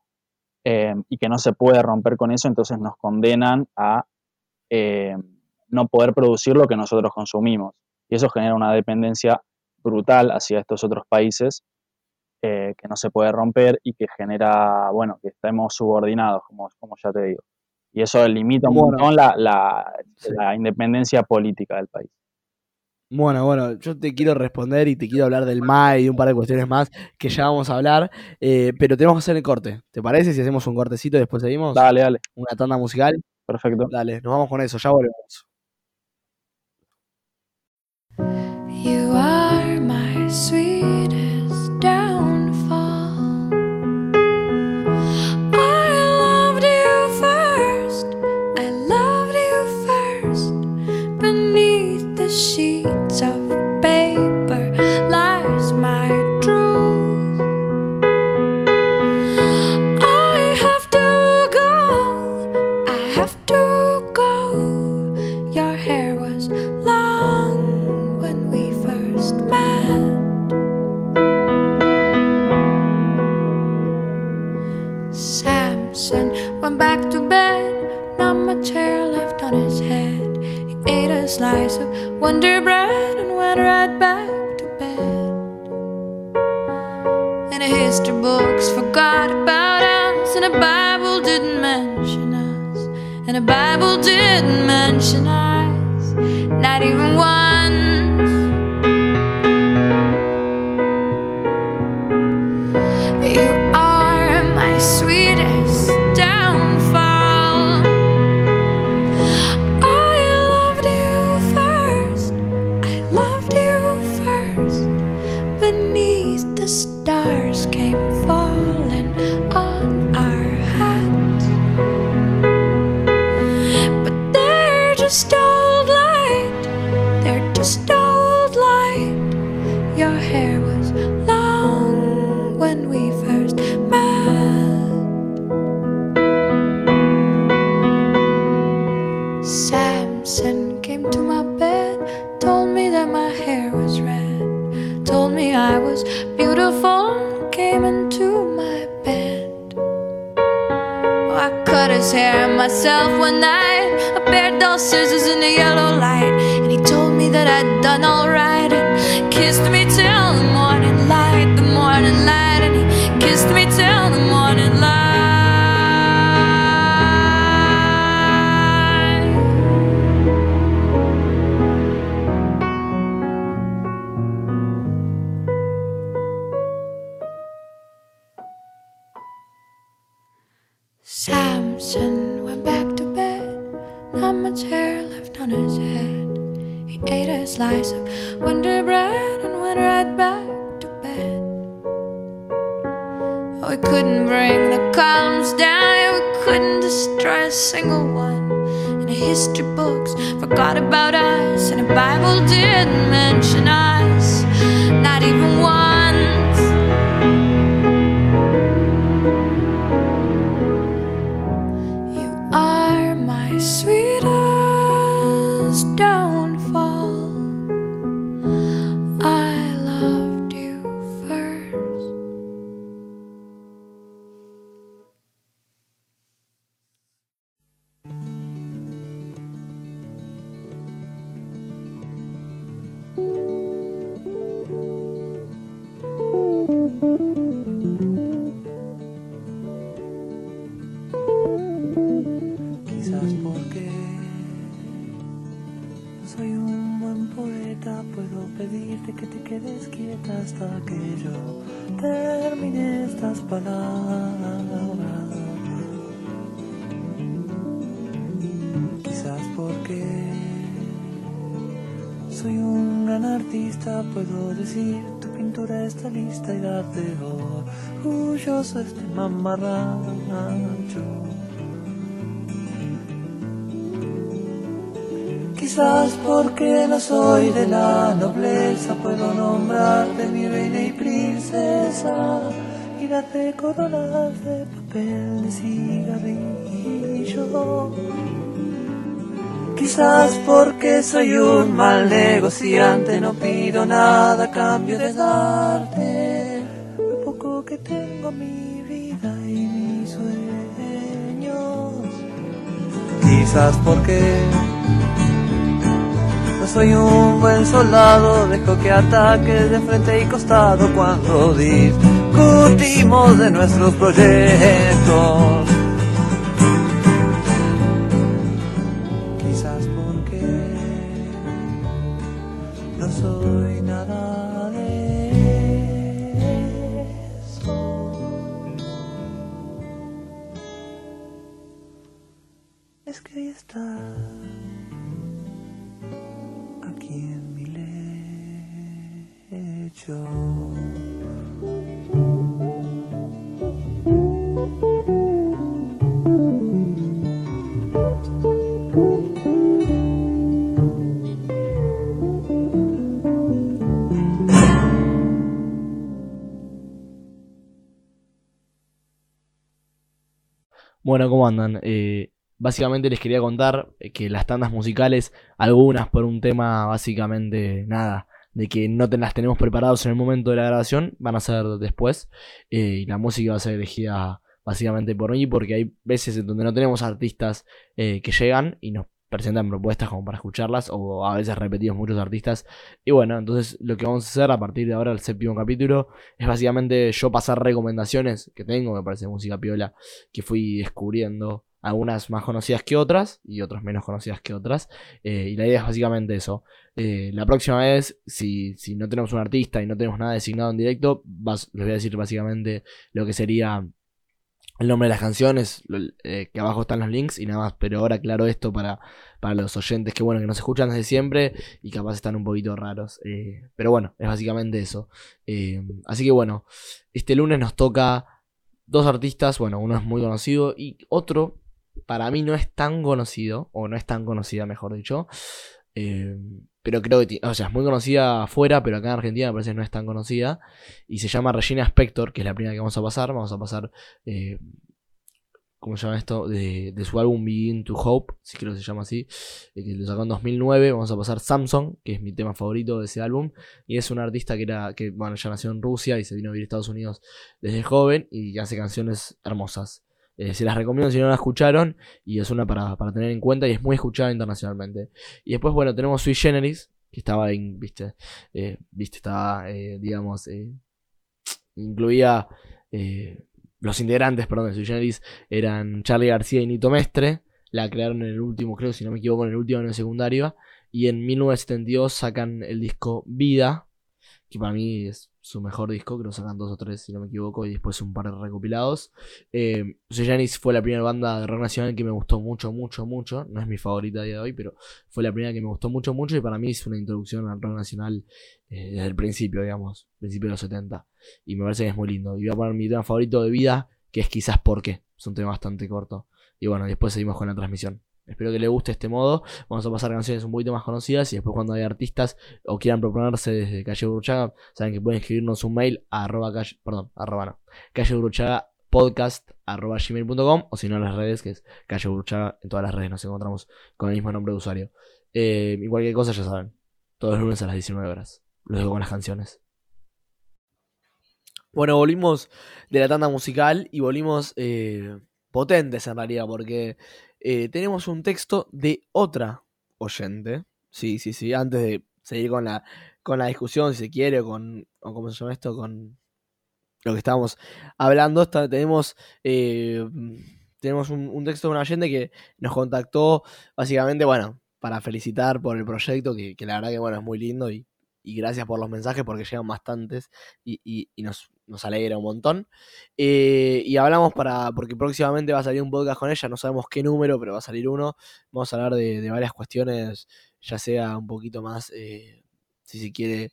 eh, y que no se puede romper con eso, entonces nos condenan a no poder producir lo que nosotros consumimos. Y eso genera una dependencia brutal hacia estos otros países eh, que no se puede romper y que genera, bueno, que estemos subordinados, como, como ya te digo. Y eso limita un montón la, la, independencia política del país. Bueno, bueno, yo te quiero responder y te quiero hablar del MAE y un par de cuestiones más que ya vamos a hablar, eh, pero tenemos que hacer el corte. ¿Te parece si hacemos un cortecito y después seguimos? Dale, dale. Una tanda musical. Perfecto. Dale, nos vamos con eso, ya volvemos. Wonder Bread and went right back to bed. And the history books forgot about us, and the Bible didn't mention us, and the Bible didn't mention us, not even once. que yo termine estas palabras. Quizás porque soy un gran artista, puedo decir tu pintura está lista y darte orgulloso este mamarracho. Quizás porque no soy de la nobleza, puedo nombrarte mi reina y princesa y darte coronas de papel de cigarrillo. Quizás porque soy un mal negociante, no pido nada a cambio de darte lo poco que tengo mi vida y mis sueños. Quizás porque soy un buen soldado, dejo que ataques de frente y costado cuando discutimos de nuestros proyectos. ¿Cómo andan? Eh, básicamente les quería contar eh, que las tandas musicales, algunas por un tema básicamente nada, de que no las tenemos preparados en el momento de la grabación, van a ser después. eh, y la música va a ser elegida básicamente por mí, porque hay veces en donde no tenemos artistas eh, que llegan y nos presentan propuestas como para escucharlas, o a veces repetimos muchos artistas. Y bueno, entonces lo que vamos a hacer a partir de ahora, el séptimo capítulo, es básicamente yo pasar recomendaciones que tengo, me parece música piola, que fui descubriendo, algunas más conocidas que otras y otras menos conocidas que otras. eh, y la idea es básicamente eso. Eh, la próxima vez, si, si no tenemos un artista y no tenemos nada designado en directo, les voy a decir básicamente lo que sería el nombre de las canciones, eh, que abajo están los links y nada más. Pero ahora aclaro esto para, para los oyentes que bueno, que nos escuchan desde siempre y capaz están un poquito raros. eh, pero bueno, es básicamente eso. Eh, así que bueno, este lunes nos toca dos artistas, bueno, uno es muy conocido y otro para mí no es tan conocido, o no es tan conocida, mejor dicho. Pero creo que, o sea, es muy conocida afuera, pero acá en Argentina me parece que no es tan conocida. Y se llama Regina Spector, que es la primera que vamos a pasar. Vamos a pasar, eh, ¿cómo se llama esto? De, de su álbum Begin to Hope, si creo que se llama así, eh, que lo sacó en 2009. Vamos a pasar Samsung, que es mi tema favorito de ese álbum. Y es un artista que era, que bueno, ya nació en Rusia y se vino a vivir a Estados Unidos desde joven y hace canciones hermosas. Eh, se las recomiendo si no la escucharon y es una para, para tener en cuenta y es muy escuchada internacionalmente. Y después, bueno, tenemos Sui Generis, que estaba, en, viste, eh, viste, estaba, eh, digamos, incluía los integrantes, perdón, de Sui Generis eran Charlie García y Nito Mestre. La crearon en el último, creo, si no me equivoco, en el último año de secundaria. Y en 1972 sacan el disco Vida, que para mí es su mejor disco, que sacan dos o tres, si no me equivoco, y después un par de recopilados. Eh, Generis fue la primera banda de rock nacional que me gustó mucho, mucho, mucho. No es mi favorita a día de hoy, pero fue la primera que me gustó mucho, mucho, y para mí es una introducción al rock nacional eh, desde el principio, digamos, principio de los 70. Y me parece que es muy lindo. Y voy a poner mi tema favorito de vida, que es quizás porque. Es un tema bastante corto. Y bueno, después seguimos con la transmisión. Espero que les guste este modo. Vamos a pasar canciones un poquito más conocidas y después cuando hay artistas o quieran proponerse desde Calle Burchaga, saben que pueden escribirnos un mail a arroba calle, perdón, arroba no, calle Burchaga podcast arroba gmail.com o si no las redes que es Calle Burchaga, en todas las redes nos encontramos con el mismo nombre de usuario. Eh, y cualquier cosa ya saben, todos los lunes a las 19 horas. Los dejo con las canciones. Bueno, volvimos de la tanda musical y volvimos eh, potentes en realidad, porque eh, tenemos un texto de otra oyente. Sí, sí, sí, antes de seguir con la, con la discusión, si se quiere, o con, o cómo se llama esto, con lo que estábamos hablando, tenemos, eh, tenemos un, un texto de una oyente que nos contactó básicamente, bueno, para felicitar por el proyecto, que, que la verdad que, bueno, es muy lindo y, y gracias por los mensajes porque llegan bastantes y, y- nos, nos alegra un montón. Eh, y hablamos para, porque próximamente va a salir un podcast con ella, no sabemos qué número, pero va a salir uno. Vamos a hablar de, de varias cuestiones, ya sea un poquito más, eh, si se quiere,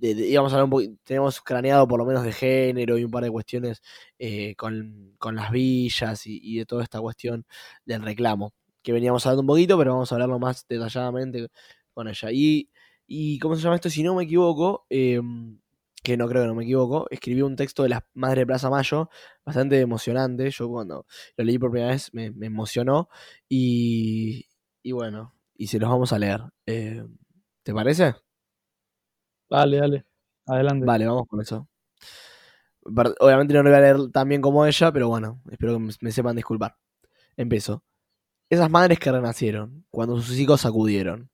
íbamos a tenemos craneado por lo menos de género y un par de cuestiones eh, con, con las villas y de toda esta cuestión del reclamo, que veníamos hablando un poquito, pero vamos a hablarlo más detalladamente con ella. Y, y ¿cómo se llama esto? Si no me equivoco, em, que no creo que no me equivoco, escribió un texto de las Madres de Plaza Mayo, bastante emocionante. Yo cuando lo leí por primera vez me, me emocionó. Y, y bueno, y se los vamos a leer. Eh, ¿Te parece? Dale, dale. Adelante. Vale, vamos con eso. Obviamente no lo voy a leer tan bien como ella, pero bueno, espero que me, me sepan disculpar. Empiezo. Esas madres que renacieron, cuando sus hijos acudieron.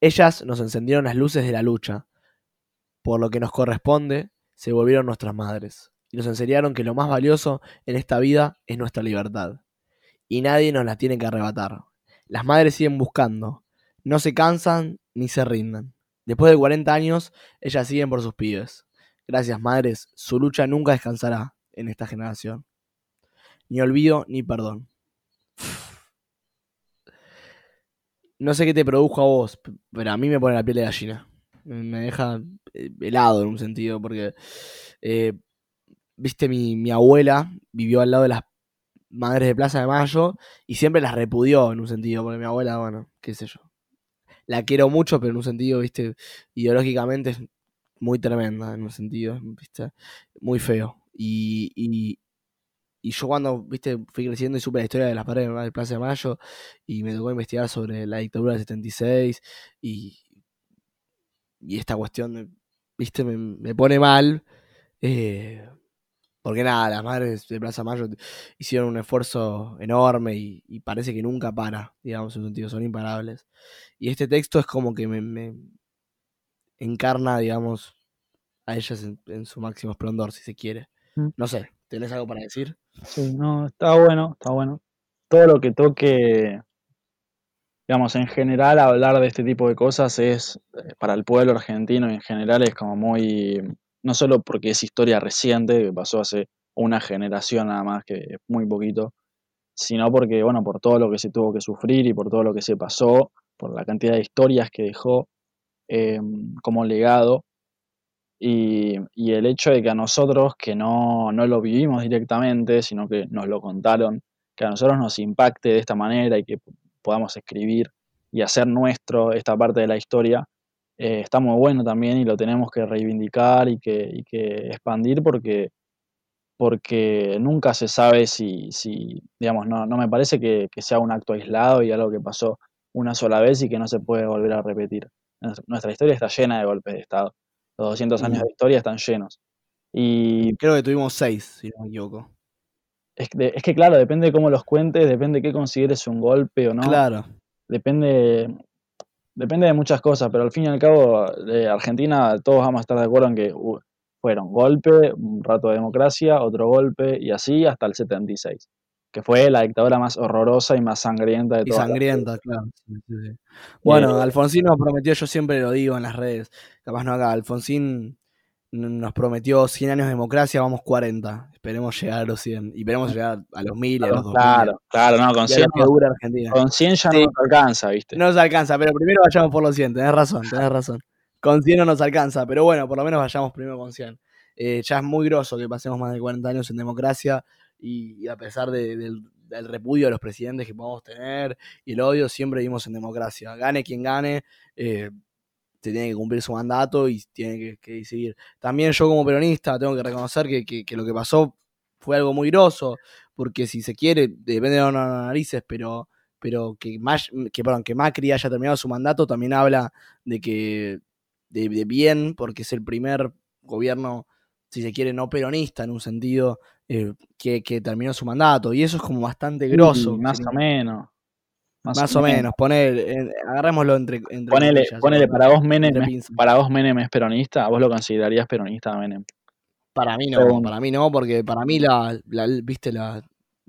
Ellas nos encendieron las luces de la lucha. Por lo que nos corresponde, se volvieron nuestras madres. Y nos enseñaron que lo más valioso en esta vida es nuestra libertad. Y nadie nos la tiene que arrebatar. Las madres siguen buscando. No se cansan ni se rinden. Después de 40 años, ellas siguen por sus pibes. Gracias, madres. Su lucha nunca descansará en esta generación. Ni olvido ni perdón. No sé qué te produjo a vos, pero a mí me pone la piel de gallina. Me deja eh, helado en un sentido, porque, eh, viste, mi, mi abuela vivió al lado de las madres de Plaza de Mayo y siempre las repudió en un sentido, porque mi abuela, bueno, qué sé yo. La quiero mucho, pero en un sentido, viste, ideológicamente es muy tremenda, en un sentido, viste, muy feo. Y, y yo cuando, viste, fui creciendo y supe la historia de las paredes de Plaza de Mayo y me tocó investigar sobre la dictadura del 76 y, y esta cuestión, viste, me, me pone mal. eh, porque nada, las madres de Plaza Mayo hicieron un esfuerzo enorme y, y parece que nunca para, digamos, en un sentido, son imparables. Y este texto es como que me, me encarna, digamos, a ellas en, en su máximo esplendor, si se quiere. Mm. No sé, ¿tenés algo para decir? Sí, no, está bueno, está bueno. Todo lo que toque, digamos, en general, hablar de este tipo de cosas es, eh, para el pueblo argentino en general, es como muy, no solo porque es historia reciente, que pasó hace una generación nada más, que es muy poquito, sino porque, bueno, por todo lo que se tuvo que sufrir y por todo lo que se pasó, por la cantidad de historias que dejó eh, como legado. Y, y el hecho de que a nosotros, que no, no lo vivimos directamente, sino que nos lo contaron, que a nosotros nos impacte de esta manera y que podamos escribir y hacer nuestro esta parte de la historia, eh, está muy bueno también y lo tenemos que reivindicar y que, y que expandir porque, porque nunca se sabe si, si digamos, no, no me parece que, que sea un acto aislado y algo que pasó una sola vez y que no se puede volver a repetir. Nuestra- Nuestra historia está llena de golpes de Estado. Los 200 años Mm. de historia están llenos. Y Creo que tuvimos seis, si no me equivoco. es que, es que, claro, depende de cómo los cuentes, depende de qué consideres un golpe o no. Claro. Depende, depende de muchas cosas, pero al fin y al cabo, de Argentina todos vamos a estar de acuerdo en que uh, fueron golpe, un rato de democracia, otro golpe y así hasta el 76, que fue la dictadura más horrorosa y más sangrienta de Y todas. las- sangrienta, claro. sí, sí, sí. Bueno, Alfonsín nos prometió, yo siempre lo digo en las redes, capaz no acá, Alfonsín nos prometió 100 años de democracia, vamos 40. Esperemos llegar a los 100. Y esperemos llegar a los 1000 y a los 2000. Claro, claro, no, con Y a 100, lo que dura Argentina. con 100 ya no nos alcanza, ¿viste? No nos alcanza, pero primero vayamos por los 100, tenés razón, tenés razón. Con 100 no nos alcanza, pero bueno, por lo menos vayamos primero con 100. Eh, ya es muy groso que pasemos más de 40 años en democracia y, y a pesar de- del, del repudio a los presidentes que podamos tener y el odio, siempre vivimos en democracia. Gane quien gane, eh, se tiene que cumplir su mandato y tiene que, que seguir. También yo como peronista tengo que reconocer que, que- lo que pasó fue algo muy groso, porque si se quiere, depende de las narices, pero pero que, que, perdón, que Macri haya terminado su mandato también habla de que de, de bien, porque es el primer gobierno, si se quiere, no peronista en un sentido, eh, que, que terminó su mandato. Y eso es como bastante grosso. Más o menos. Más o menos, ponele, eh, agarrémoslo entre, entre Ponele, comillas, ponele ¿no? para vos Menem, es- para vos Menem es peronista, ¿vos lo considerarías peronista Menem? Para mí no, para mí no, porque para mí la, la- viste la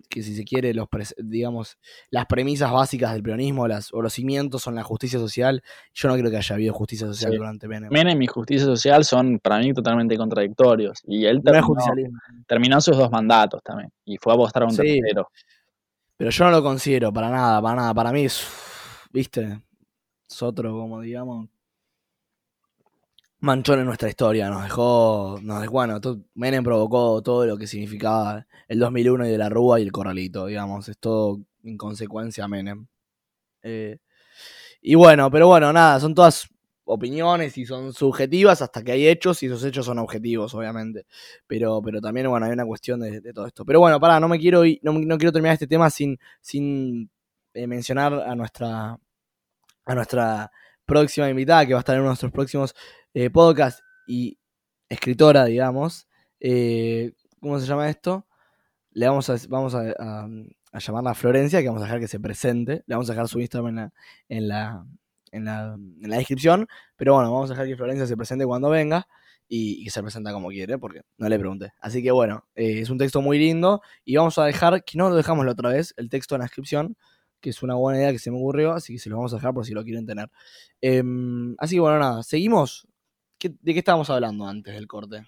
que si se quiere, los digamos, las premisas básicas del peronismo las, o los cimientos son la justicia social. Yo no creo que haya habido justicia social Sí. durante Menem. Menem y justicia social son para mí totalmente contradictorios. Y él terminó, terminó sus dos mandatos también. Y fue a apostar a un Sí. tercero. Pero yo no lo considero para nada, para nada. Para mí es, viste, es otro, como digamos, manchón en nuestra historia. Nos dejó, nos dejó, bueno, Menem provocó todo lo que significaba el 2001 y de la Rúa y el Corralito, digamos. Es todo en consecuencia Menem. Eh, y bueno, pero bueno, nada, son todas opiniones y son subjetivas hasta que hay hechos y esos hechos son objetivos, obviamente. Pero, pero también, bueno, hay una cuestión de, de todo esto. Pero bueno, pará, no me quiero ir- no, no quiero terminar este tema sin, sin eh, mencionar a nuestra, a nuestra próxima invitada, que va a estar en uno de nuestros próximos eh, podcasts y escritora, digamos. Eh, ¿Cómo se llama esto? Le vamos a, vamos a, a- a llamarla Florencia, que vamos a dejar que se presente. Le vamos a dejar su Instagram en la, en la, en la, descripción. Pero bueno, vamos a dejar que Florencia se presente cuando venga y, y que se presenta como quiere, porque no le pregunté. Así que bueno, eh, es un texto muy lindo y vamos a dejar, que no lo dejamos la otra vez, el texto en la descripción, que es una buena idea que se me ocurrió, así que se lo vamos a dejar por si lo quieren tener. Em, así que bueno, nada, seguimos. ¿Qué- ¿De qué estábamos hablando antes del corte?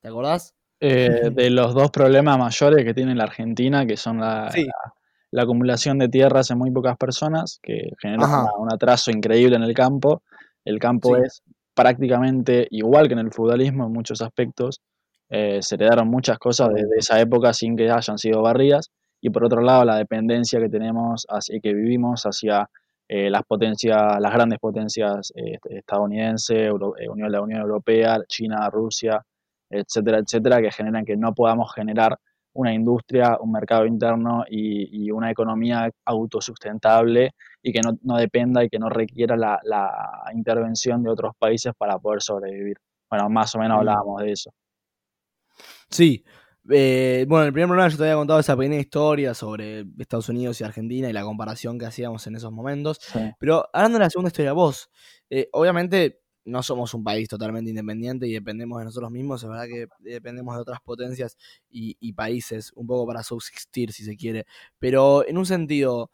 ¿Te acordás? Eh, de los dos problemas mayores que tiene la Argentina, que son la, Sí. la- la acumulación de tierras en muy pocas personas, que genera una- un atraso increíble en el campo. El campo Sí. es prácticamente igual que en el feudalismo en muchos aspectos. Eh, se heredaron muchas cosas desde esa época sin que hayan sido barridas. Y por otro lado, la dependencia que tenemos hacia, que vivimos hacia eh, las potencias, las grandes potencias eh, estadounidense, Euro- eh, Unión, la Unión Europea, China, Rusia, etcétera, etcétera, que generan que no podamos generar una industria, un mercado interno y, y una economía autosustentable y que no, no dependa y que no requiera la, la intervención de otros países para poder sobrevivir. Bueno, más o menos hablábamos de eso. Sí. Eh, bueno, el primer programa yo te había contado esa pequeña historia sobre Estados Unidos y Argentina y la comparación que hacíamos en esos momentos. Sí. Pero hablando de la segunda historia, vos, eh, obviamente no somos un país totalmente independiente y dependemos de nosotros mismos, es verdad que dependemos de otras potencias y, y países un poco para subsistir, si se quiere. Pero en un sentido,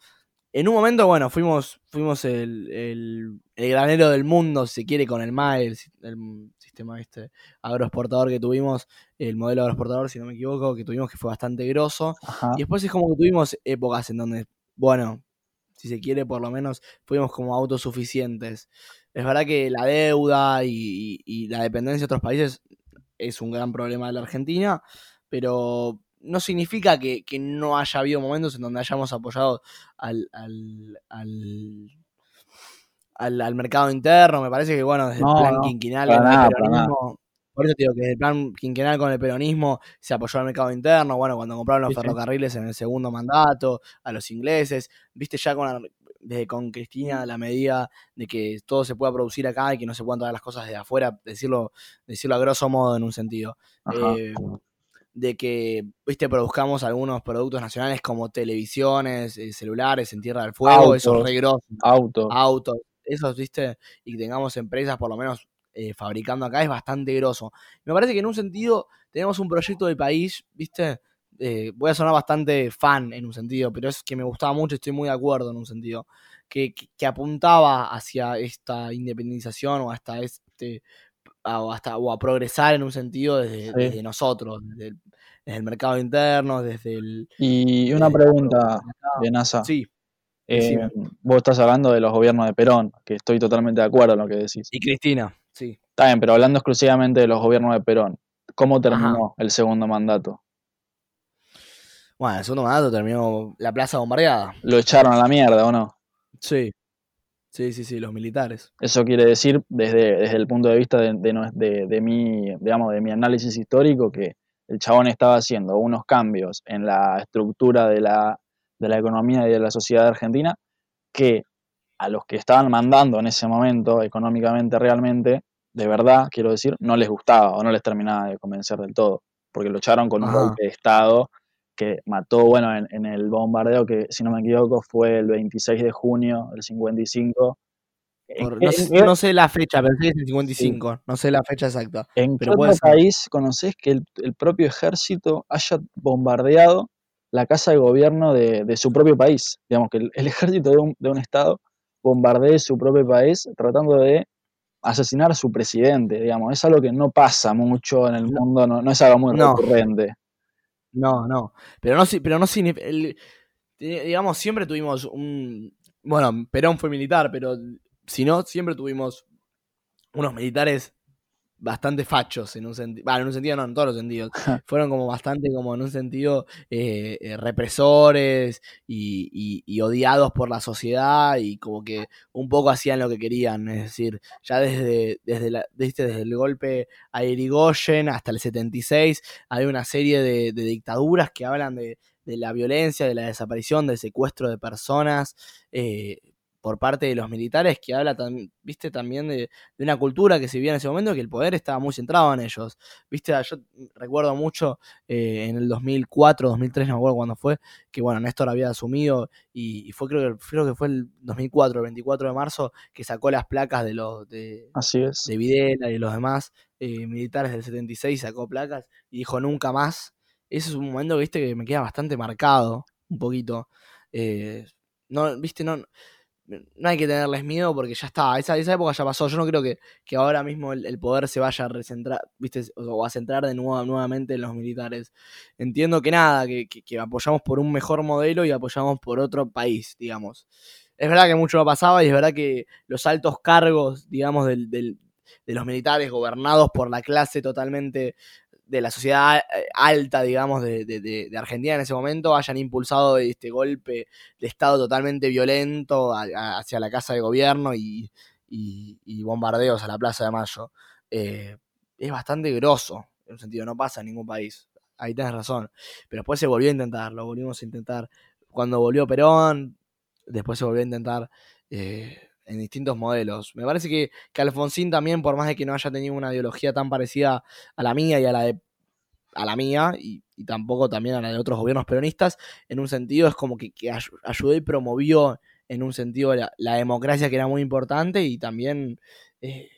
en un momento, bueno, fuimos, fuimos el, el- el granero del mundo, si se quiere, con el MAE, el, si- el sistema este agroexportador que tuvimos, el modelo agroexportador, si no me equivoco, que tuvimos que fue bastante grosso. Ajá. Y después es como que tuvimos épocas en donde, bueno, si se quiere, por lo menos fuimos como autosuficientes. Es verdad que la deuda y, y- y la dependencia de otros países es un gran problema de la Argentina, pero no significa que, que no haya habido momentos en donde hayamos apoyado al, al, al, al- al mercado interno. Me parece que, bueno, desde No, el plan no, quinquenal con el nada, peronismo. Por eso digo que desde el plan quinquenal con el peronismo se apoyó al mercado interno. Bueno, cuando compraron los Sí, sí. ferrocarriles en el segundo mandato, a los ingleses. Viste ya con, desde con Cristina la medida de que todo se pueda producir acá y que no se puedan traer las cosas de afuera, decirlo, decirlo a grosso modo en un sentido. Eh, de que, viste, produzcamos algunos productos nacionales como televisiones, eh, celulares en Tierra del Fuego, eso es Autos. re grosso Auto. autos, esos, viste, y que tengamos empresas por lo menos eh, fabricando acá es bastante grosso. Me parece que en un sentido tenemos un proyecto de país, viste, eh, voy a sonar bastante fan en un sentido, pero es que me gustaba mucho, estoy muy de acuerdo en un sentido, que, que, que apuntaba hacia esta independización o hasta este a- o hasta o a progresar en un sentido desde, Sí. desde nosotros, desde el, desde el mercado interno, desde el Y una pregunta, de NASA. Sí, Eh, vos estás hablando de los gobiernos de Perón, que estoy totalmente de acuerdo en lo que decís. y Cristina, sí. Está bien, pero hablando exclusivamente de los gobiernos de Perón, ¿cómo terminó el segundo mandato? Bueno, el segundo mandato terminó la plaza bombardeada. ¿Lo echaron a la mierda o no? Sí. Sí, sí, sí, los militares. Eso quiere decir, desde, desde el punto de vista de, de- de mi, digamos, de mi análisis histórico, que el chabón estaba haciendo unos cambios en la estructura de la, de la economía y de la sociedad argentina que a los que estaban mandando en ese momento, económicamente realmente, de verdad, quiero decir, no les gustaba o no les terminaba de convencer del todo, porque lo echaron con un Ajá. golpe de Estado que mató, bueno, en, en el bombardeo que, si no me equivoco, fue el 26 de junio del 55. ¿En Por- qué- no, en sé, qué- no sé la fecha, pero sí es el 55. No sé la fecha exacta. ¿En qué pero otro puede ser. país conocés que el, el propio ejército haya bombardeado la casa de gobierno de, de su propio país. Digamos que el, el ejército de un, de un Estado bombardee su propio país tratando de asesinar a su presidente, digamos. Es algo que no pasa mucho en el No. mundo, no, no es algo muy recurrente. No, no. Pero no, pero no signif- el- di- digamos, siempre tuvimos un. Bueno, Perón fue militar, pero si no, siempre tuvimos unos militares bastante fachos en un sentido. Bueno, en un sentido no, en todos los sentidos. Fueron como bastante, como en un sentido, eh, eh, represores y, y- y odiados por la sociedad y como que un poco hacían lo que querían. Es decir, ya desde, desde, la, ¿viste? desde el golpe a Irigoyen hasta el 76 hay una serie de, de dictaduras que hablan de, de la violencia, de la desaparición, del secuestro de personas eh, por parte de los militares, que habla tam- viste también de, de una cultura que se vivía en ese momento, que el poder estaba muy centrado en ellos. Viste, yo recuerdo mucho eh, en el 2004, 2003, no me acuerdo cuándo fue, que bueno, Néstor había asumido y, y fue creo que, creo que fue el 2004, el 24 de marzo, que sacó las placas de los... De, Así es. de Videla y los demás eh, militares del 76 sacó placas y dijo nunca más. Ese es un momento, viste, que me queda bastante marcado, un poquito. Eh, no, viste, no, no hay que tenerles miedo porque ya está, esa, esa época ya pasó. Yo no creo que, que ahora mismo el, poder se vaya a recentrar, viste, o a centrar de nuevo nuevamente en los militares. Entiendo que nada, que, que- que apoyamos por un mejor modelo y apoyamos por otro país, digamos. Es verdad que mucho no pasaba y es verdad que los altos cargos, digamos, del, del- de los militares gobernados por la clase totalmente de la sociedad eh, alta, digamos, de, de- de- Argentina en ese momento, hayan impulsado este golpe de Estado totalmente violento hacia la Casa de Gobierno y, y- y bombardeos a la Plaza de Mayo. Eh, es bastante grosso, en un sentido, no pasa en ningún país. Ahí tenés razón. Pero después se volvió a intentar, lo volvimos a intentar. Cuando volvió Perón, después se volvió a intentar eh, en distintos modelos. Me parece que, que Alfonsín también, por más de que no haya tenido una ideología tan parecida a la mía y a la de a la mía y, y tampoco también a la de otros gobiernos peronistas, en un sentido es como que, que ay- ayudó y promovió en un sentido la, democracia que era muy importante y también eh,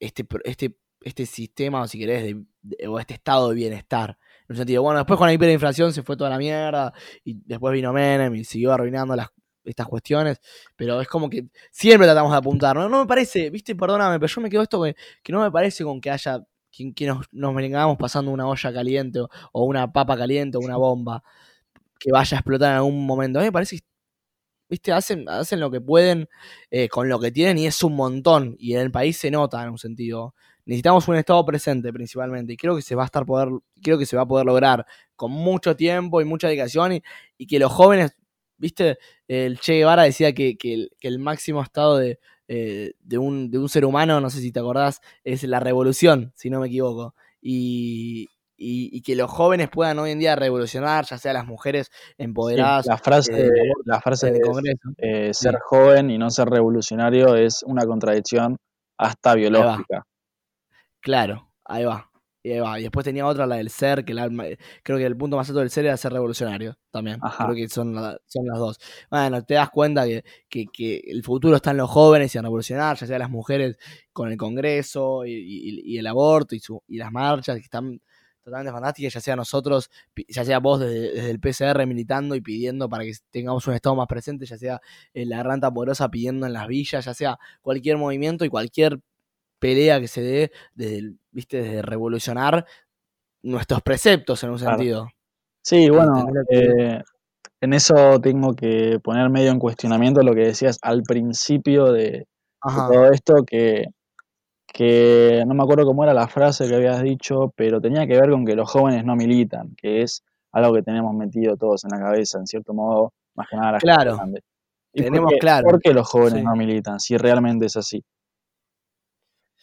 este, este, este sistema, o si querés, de- o este estado de bienestar. En un sentido, bueno, después con la hiperinflación se fue toda la mierda y después vino Menem y siguió arruinando las, estas cuestiones, pero es como que siempre tratamos de apuntar. No, no me parece, viste, perdóname, pero yo me quedo esto que, que no me parece con que haya que, que nos, nos vengamos pasando una olla caliente o, o una papa caliente o una bomba que vaya a explotar en algún momento. A mí me parece que, viste, hacen, hacen lo que pueden eh, con lo que tienen y es un montón. Y en el país se nota en un sentido. Necesitamos un estado presente principalmente. Y creo que se va a estar poder, creo que se va a poder lograr con mucho tiempo y mucha dedicación. Y, y que los jóvenes, viste, el Che Guevara decía que, que el, que el máximo estado de, eh, de, un, de un ser humano, no sé si te acordás, es la revolución, si no me equivoco. Y, y, y que los jóvenes puedan hoy en día revolucionar, ya sea las mujeres Sí, empoderadas la frase, eh, la frase en el es, Congreso. eh, ser Sí. joven y no ser revolucionario es una contradicción hasta biológica. Claro, ahí va. Y después tenía otra, la del ser, que la- creo que el punto más alto del ser era ser revolucionario también. Ajá. Creo que son, la- son las dos. Bueno, te das cuenta que, que- que el futuro está en los jóvenes y en revolucionar, ya sea las mujeres con el Congreso y, y- y el aborto y, su, y las marchas que están totalmente fantásticas, ya sea nosotros, ya sea vos desde, desde el PCR militando y pidiendo para que tengamos un Estado más presente, ya sea eh, la Ranta Poderosa pidiendo en las villas, ya sea cualquier movimiento y cualquier pelea que se dé desde, ¿viste? desde revolucionar nuestros preceptos en un Claro. sentido. Sí, bueno, eh, en eso tengo que poner medio en cuestionamiento lo que decías al principio de, todo esto, que, que no me acuerdo cómo era la frase que habías dicho, pero tenía que ver con que los jóvenes no militan, que es algo que tenemos metido todos en la cabeza, en cierto modo, más que nada la gente Claro, grande. ¿Y por tenemos qué- claro. ¿Por qué los jóvenes Sí. no militan? Si realmente es así.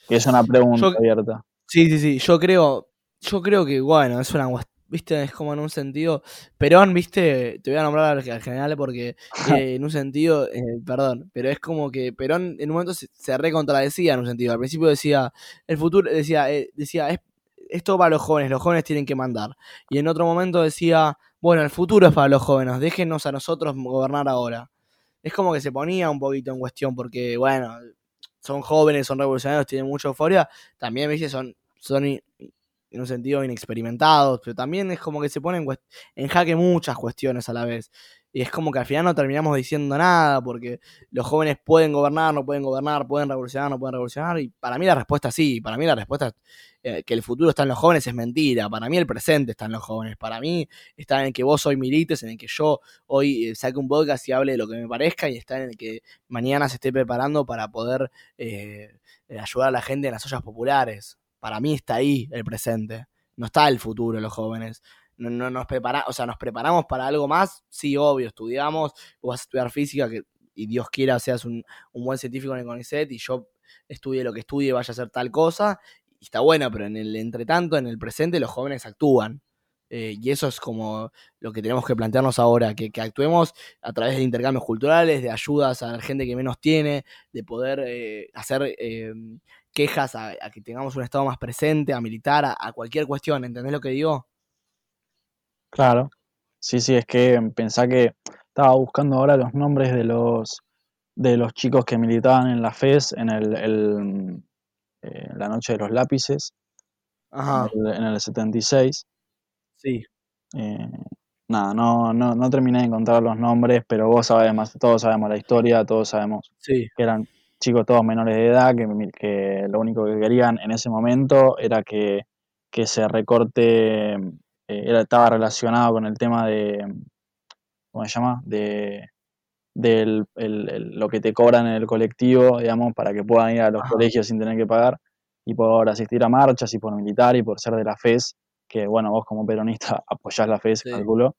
Es una pregunta Yo- abierta. Sí, sí, sí. Yo creo, yo creo que, bueno, es una viste, es como en un sentido. Perón, viste, te voy a nombrar al, al general porque eh, en un sentido, eh, perdón, pero es como que Perón en un momento se, se recontradecía en un sentido. Al principio decía, el futuro, decía, eh, decía, es, es todo para los jóvenes, los jóvenes tienen que mandar. Y en otro momento decía, bueno, el futuro es para los jóvenes, déjenos a nosotros gobernar ahora. Es como que se ponía un poquito en cuestión porque, bueno, son jóvenes, son revolucionarios, tienen mucha euforia, también, viste, son, son in- en un sentido inexperimentados, pero también es como que se ponen cuest- en jaque muchas cuestiones a la vez. Y es como que al final no terminamos diciendo nada, porque los jóvenes pueden gobernar, no pueden gobernar, pueden revolucionar, no pueden revolucionar. Y para mí la respuesta sí, para mí la respuesta eh, que el futuro está en los jóvenes es mentira. Para mí el presente está en los jóvenes. Para mí está en el que vos hoy milites, en el que yo hoy eh, saque un podcast y hable de lo que me parezca, y está en el que mañana se esté preparando para poder eh, ayudar a la gente en las ollas populares. Para mí está ahí el presente. No está el futuro los jóvenes. No, no nos prepara, o sea, nos preparamos para algo más, sí, obvio, estudiamos, vos vas a estudiar física, que, y Dios quiera seas un, un buen científico en el CONICET, y yo estudie lo que estudie vaya a hacer tal cosa, y está bueno, pero en el entretanto, en el presente, los jóvenes actúan. Eh, y eso es como lo que tenemos que plantearnos ahora, que, que actuemos a través de intercambios culturales, de ayudas a la gente que menos tiene, de poder eh, hacer eh, quejas a, a, que tengamos un Estado más presente, a militar, a, a, cualquier cuestión, ¿entendés lo que digo? Claro, sí, sí, es que pensá que estaba buscando ahora los nombres de los de los chicos que militaban en la FES en el, el eh, la noche de los lápices, Ajá. En, el, en el 76. Sí. Eh, nada, no, no, no terminé de encontrar los nombres, pero vos sabés más, todos sabemos la historia, todos sabemos sí. que eran chicos todos menores de edad, que, que lo único que querían en ese momento era que, que se recorte, eh, era, estaba relacionado con el tema de, ¿cómo se llama? De, del el, el, lo que te cobran en el colectivo, digamos, para que puedan ir a los Ajá. colegios sin tener que pagar, y por asistir a marchas, y por militar, y por ser de la FES, que bueno, vos como peronista apoyás la FES, Sí. calculo.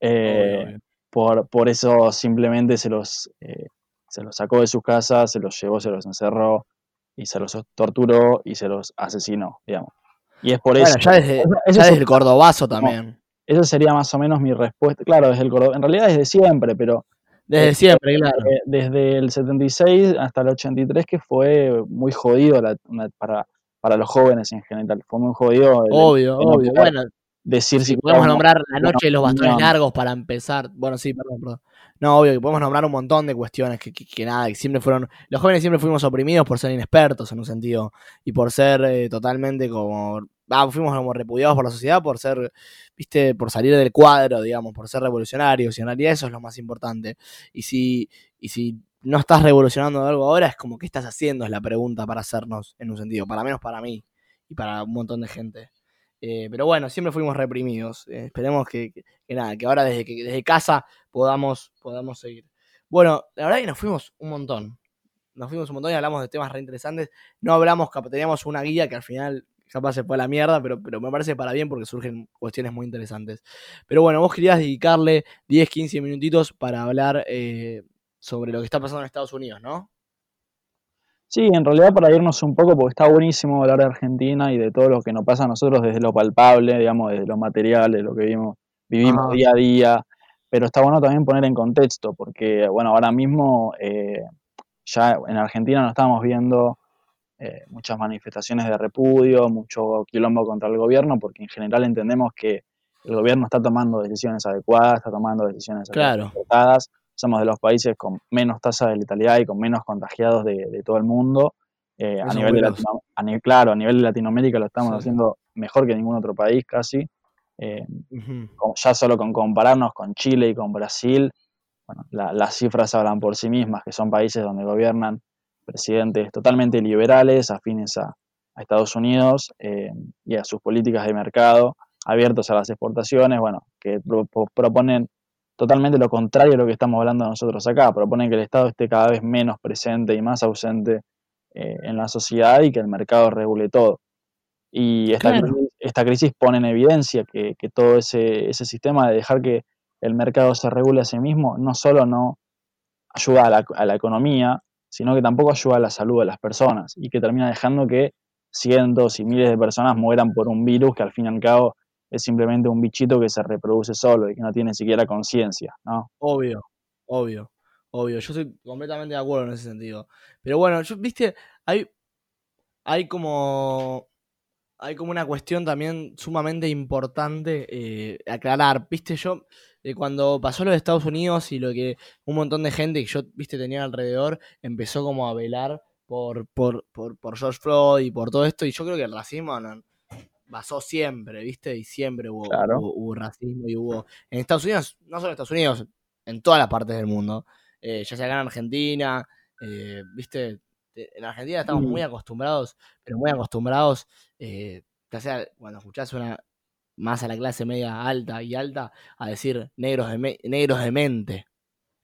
Eh, Obvio, obvio. Por, por eso simplemente se los, eh, se los sacó de sus casas, se los llevó, se los encerró, y se los torturó, y se los asesinó, digamos. Y es por Bueno, eso. ya desde, eso- ya eso desde es- el Cordobazo también. Esa sería más o menos mi respuesta. Claro, desde el Córdoba. En realidad desde siempre, pero Desde eh, siempre, claro. eh, desde el 76 hasta el 83, que fue muy jodido la- una- para, para los jóvenes en general. Fue muy jodido el- Obvio, el obvio. Bueno, decir si si podemos nombrar la noche de los bastones largos para empezar. Bueno, sí, perdón, perdón. No, obvio que podemos nombrar un montón de cuestiones que, que- que nada, que siempre fueron. Los jóvenes siempre fuimos oprimidos por ser inexpertos en un sentido y por ser eh, totalmente como. Ah, fuimos como repudiados por la sociedad por ser, viste, por salir del cuadro, digamos, por ser revolucionarios. Y en realidad eso es lo más importante. Y si, y si no estás revolucionando algo ahora, es como, ¿qué estás haciendo? Es la pregunta para hacernos, en un sentido. Para menos para mí y para un montón de gente. Eh, pero bueno, siempre fuimos reprimidos. Eh, esperemos que, que- nada, que ahora desde, que, desde casa podamos, podamos seguir. Bueno, la verdad que nos fuimos un montón. Nos fuimos un montón y hablamos de temas re interesantes. No hablamos, teníamos una guía que al final capaz se fue a la mierda, pero, pero me parece para bien porque surgen cuestiones muy interesantes. Pero bueno, vos querías dedicarle 10, 15 minutitos para hablar eh, sobre lo que está pasando en Estados Unidos, ¿no? Sí, en realidad para irnos un poco, porque está buenísimo hablar de Argentina y de todo lo que nos pasa a nosotros desde lo palpable, digamos, desde lo material, de lo que vivimos, vivimos día a día, pero está bueno también poner en contexto, porque, bueno, ahora mismo eh, ya en Argentina no estamos viendo eh, muchas manifestaciones de repudio, mucho quilombo contra el gobierno, porque en general entendemos que el gobierno está tomando decisiones adecuadas, está tomando decisiones Claro. somos de los países con menos tasa de letalidad y con menos contagiados de, de todo el mundo. Eh, a nivel de. Latino- a claro, a nivel de Latinoamérica lo estamos Sí. haciendo mejor que ningún otro país casi. Eh, con- ya solo con compararnos con Chile y con Brasil, bueno, la- las cifras hablan por sí mismas, que son países donde gobiernan presidentes totalmente liberales, afines a, a Estados Unidos eh, y a sus políticas de mercado, abiertos a las exportaciones, bueno, que pro- pro- proponen totalmente lo contrario a lo que estamos hablando nosotros acá, proponen que el Estado esté cada vez menos presente y más ausente eh, en la sociedad y que el mercado regule todo. Y esta, Claro. crisis, esta crisis pone en evidencia que, que todo ese, ese sistema de dejar que el mercado se regule a sí mismo no solo no ayuda a la, a la economía, sino que tampoco ayuda a la salud de las personas y que termina dejando que cientos y miles de personas mueran por un virus que al fin y al cabo es simplemente un bichito que se reproduce solo y que no tiene siquiera conciencia, ¿no? Obvio, obvio, obvio. Yo estoy completamente de acuerdo en ese sentido. Pero bueno, yo, viste, hay, hay como. Hay como una cuestión también sumamente importante eh, aclarar. Viste, yo, eh, cuando pasó lo de Estados Unidos y lo que un montón de gente que yo, viste, tenía alrededor, empezó como a velar por, por, por, por George Floyd y por todo esto. Y yo creo que el racismo no, basó siempre, ¿viste? Y siempre hubo, Claro. hubo- hubo racismo y hubo. En Estados Unidos, no solo en Estados Unidos, en todas las partes del mundo, eh, ya sea acá en Argentina, eh, ¿viste? En Argentina estamos Mm. muy acostumbrados, pero muy acostumbrados, eh, ya sea cuando escuchás una más a la clase media alta y alta, a decir negros de, negros de mente.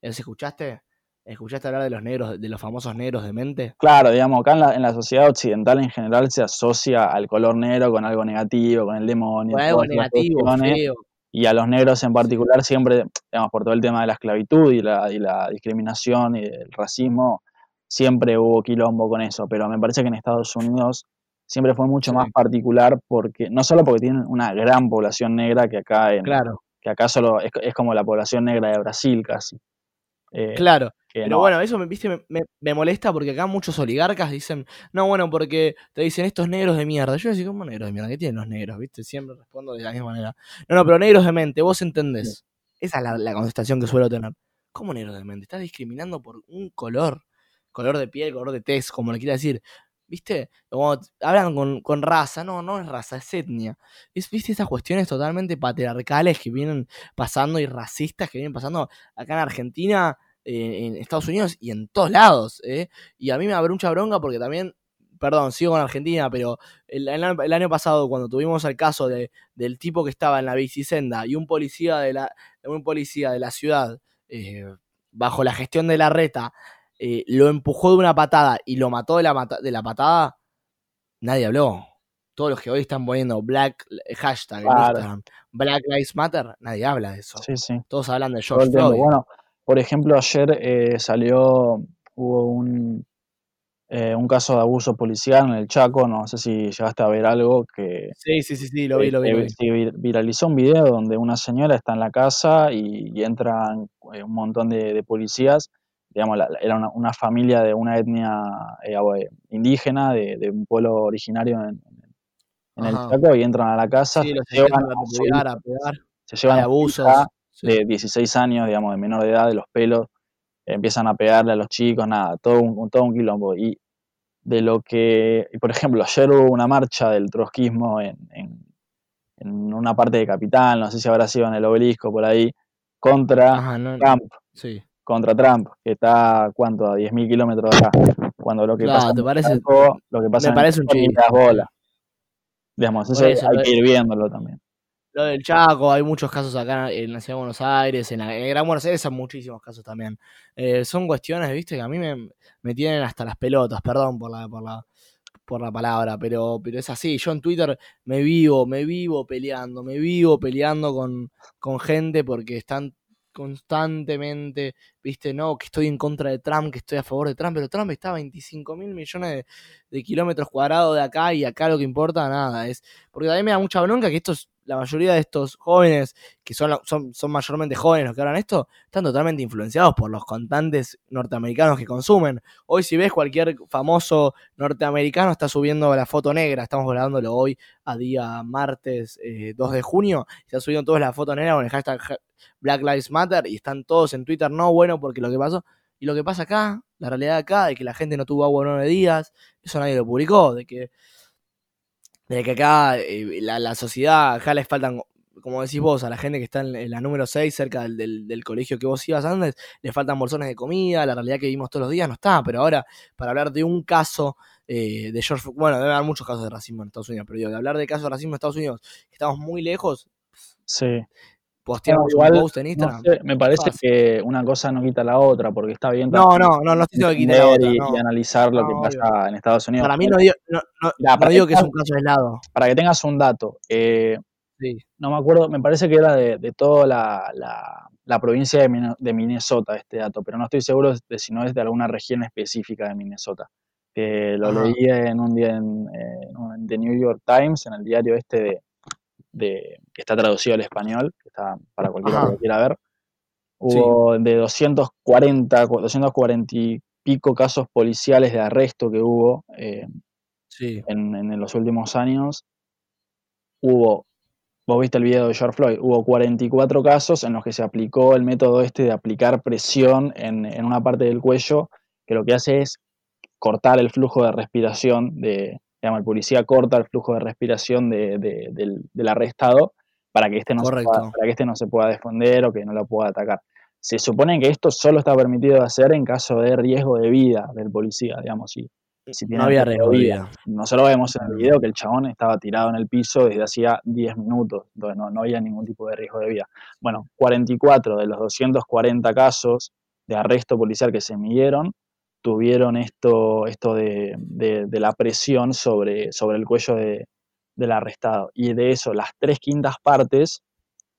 ¿Eso escuchaste? ¿Escuchaste hablar de los negros, de los famosos negros de mente? Claro, digamos, acá en la, en la sociedad occidental en general se asocia al color negro con algo negativo, con el demonio, Con algo negativo, feo. y a los negros en particular siempre, digamos, por todo el tema de la esclavitud y la, y la discriminación y el racismo, siempre hubo quilombo con eso, pero me parece que en Estados Unidos siempre fue mucho Sí. más particular porque, no solo porque tienen una gran población negra que acá en, Claro, que acá solo es, es como la población negra de Brasil casi. eh, claro. Pero no, bueno, eso me, viste, me, me- me molesta porque acá muchos oligarcas dicen, no, bueno, porque te dicen estos negros de mierda. Yo decía, ¿cómo negros de mierda? ¿Qué tienen los negros? ¿Viste? Siempre respondo de la misma manera. No, no, pero negros de mente, vos entendés. Esa es la, la contestación que suelo tener. ¿Cómo negros de mente? Estás discriminando por un color. Color de piel, color de tez, como le quiera decir. ¿Viste? Como hablan con, con raza. No, no es raza, es etnia. Es, ¿Viste? Estas cuestiones totalmente patriarcales que vienen pasando y racistas que vienen pasando acá en Argentina, en Estados Unidos y en todos lados. ¿eh? Y a mí me abre mucha bronca porque también, perdón, sigo con Argentina, pero el, el año- el año pasado cuando tuvimos el caso de, del tipo que estaba en la bicisenda y un policía de la, un policía de la ciudad, eh, bajo la gestión de la reta, eh, lo empujó de una patada y lo mató de la, mata- de la patada, nadie habló. Todos los que hoy están poniendo black hashtag en Claro. Instagram, Black Lives Matter, nadie habla de eso. sí, sí. Todos hablan de George. Floyd. Bueno, por ejemplo, ayer eh, salió, hubo un, eh, un caso de abuso policial en el Chaco, no sé si llegaste a ver algo que Sí, sí, sí, sí, lo vi, lo vi, eh, vir- viralizó un video donde una señora está en la casa y, y entran eh, un montón de, de policías, digamos, la- era una, una familia de una etnia eh, indígena, de, de un pueblo originario en, en el. Chaco, y entran a la casa, Sí, se llevan a hija- a pegar, se llevan hay abusos. de 16 años, digamos, de menor de edad, de los pelos, empiezan a pegarle a los chicos, nada, todo un, todo un quilombo. Y de lo que, y por ejemplo, ayer hubo una marcha del trotskismo en, en, en una parte de Capital, no sé si habrá sido en el obelisco por ahí, contra Ajá, no, Trump, sí. Contra Trump, que está, ¿cuánto? A 10.000 kilómetros de acá. Cuando lo que Claro, pasa ¿te parece? Lo que pasa me parece un las bolas. Digamos, eso eso, hay que ir viéndolo también. Lo del Chaco, hay muchos casos acá en la ciudad de Buenos Aires, en, la, en Gran Buenos Aires hay muchísimos casos también. Eh, son cuestiones, viste, que a mí me, me tienen hasta las pelotas, perdón por la, por la, por la palabra, pero, pero es así. Yo en Twitter me vivo, me vivo peleando, me vivo peleando con, con gente porque están constantemente, viste, no, que estoy en contra de Trump, que estoy a favor de Trump, pero Trump está a 25 mil millones de, kilómetros cuadrados de acá y acá lo que importa nada es porque también me da mucha bronca que estos la mayoría de estos jóvenes que son, son, son mayormente jóvenes los que hablan esto están totalmente influenciados por los cantantes norteamericanos que consumen. Hoy si ves cualquier famoso norteamericano está subiendo la foto negra. Estamos grabándolo hoy a día martes eh, 2 de junio está subiendo todos la foto negra con el hashtag Black Lives Matter y están todos en Twitter no bueno porque lo que pasó y lo que pasa acá, la realidad acá, de que la gente no tuvo agua nueve días, eso nadie lo publicó, de que, de que acá eh, la, la sociedad, acá les faltan, como decís vos, a la gente que está en, la número 6, cerca del, del- colegio que vos ibas antes, le faltan bolsones de comida, la realidad que vivimos todos los días no está, pero ahora, para hablar de un caso eh, de George, bueno, debe haber muchos casos de racismo en Estados Unidos, pero digo, de hablar de casos de racismo en Estados Unidos, que estamos muy lejos, Sí. Posteamos No, igual, un post en No Instagram. sé, me parece Fácil. que una cosa no quita la otra, porque está bien No, no, no, no estoy diciendo que la otra, y, no. y analizar lo No, que obvio. pasa en Estados Unidos. Para mí no digo, no, no- no para digo que que es un caso aislado. Para que tengas un dato, eh, Sí. no me acuerdo, me parece que era de, de toda la, la- la provincia de, de Minnesota este dato, pero no estoy seguro de si no es de alguna región específica de Minnesota. Que lo Ajá. leí en un día en, eh, The New York Times, en el diario este de, de- que está traducido al español, que está para cualquiera que Ajá. lo quiera ver. Hubo de 240, cu- 240 y pico casos policiales de arresto que hubo eh, Sí. en, en los últimos años, hubo, vos viste el video de George Floyd, hubo 44 casos en los que se aplicó el método este de aplicar presión en, en una parte del cuello, que lo que hace es cortar el flujo de respiración de, digamos, el policía corta el flujo de respiración de- de- del, del arrestado para que, este no se pueda, para que este no se pueda defender o que no lo pueda atacar. Se supone que esto solo está permitido hacer en caso de riesgo de vida del policía, digamos, si, si tiene No había riesgo de vida. Nosotros vemos en el video que el chabón estaba tirado en el piso desde hacía 10 minutos, donde no, no había ningún tipo de riesgo de vida. Bueno, 44 de los 240 casos de arresto policial que se midieron tuvieron esto, esto de, de- de la presión sobre, sobre el cuello de- del arrestado. Y de eso, las tres quintas partes,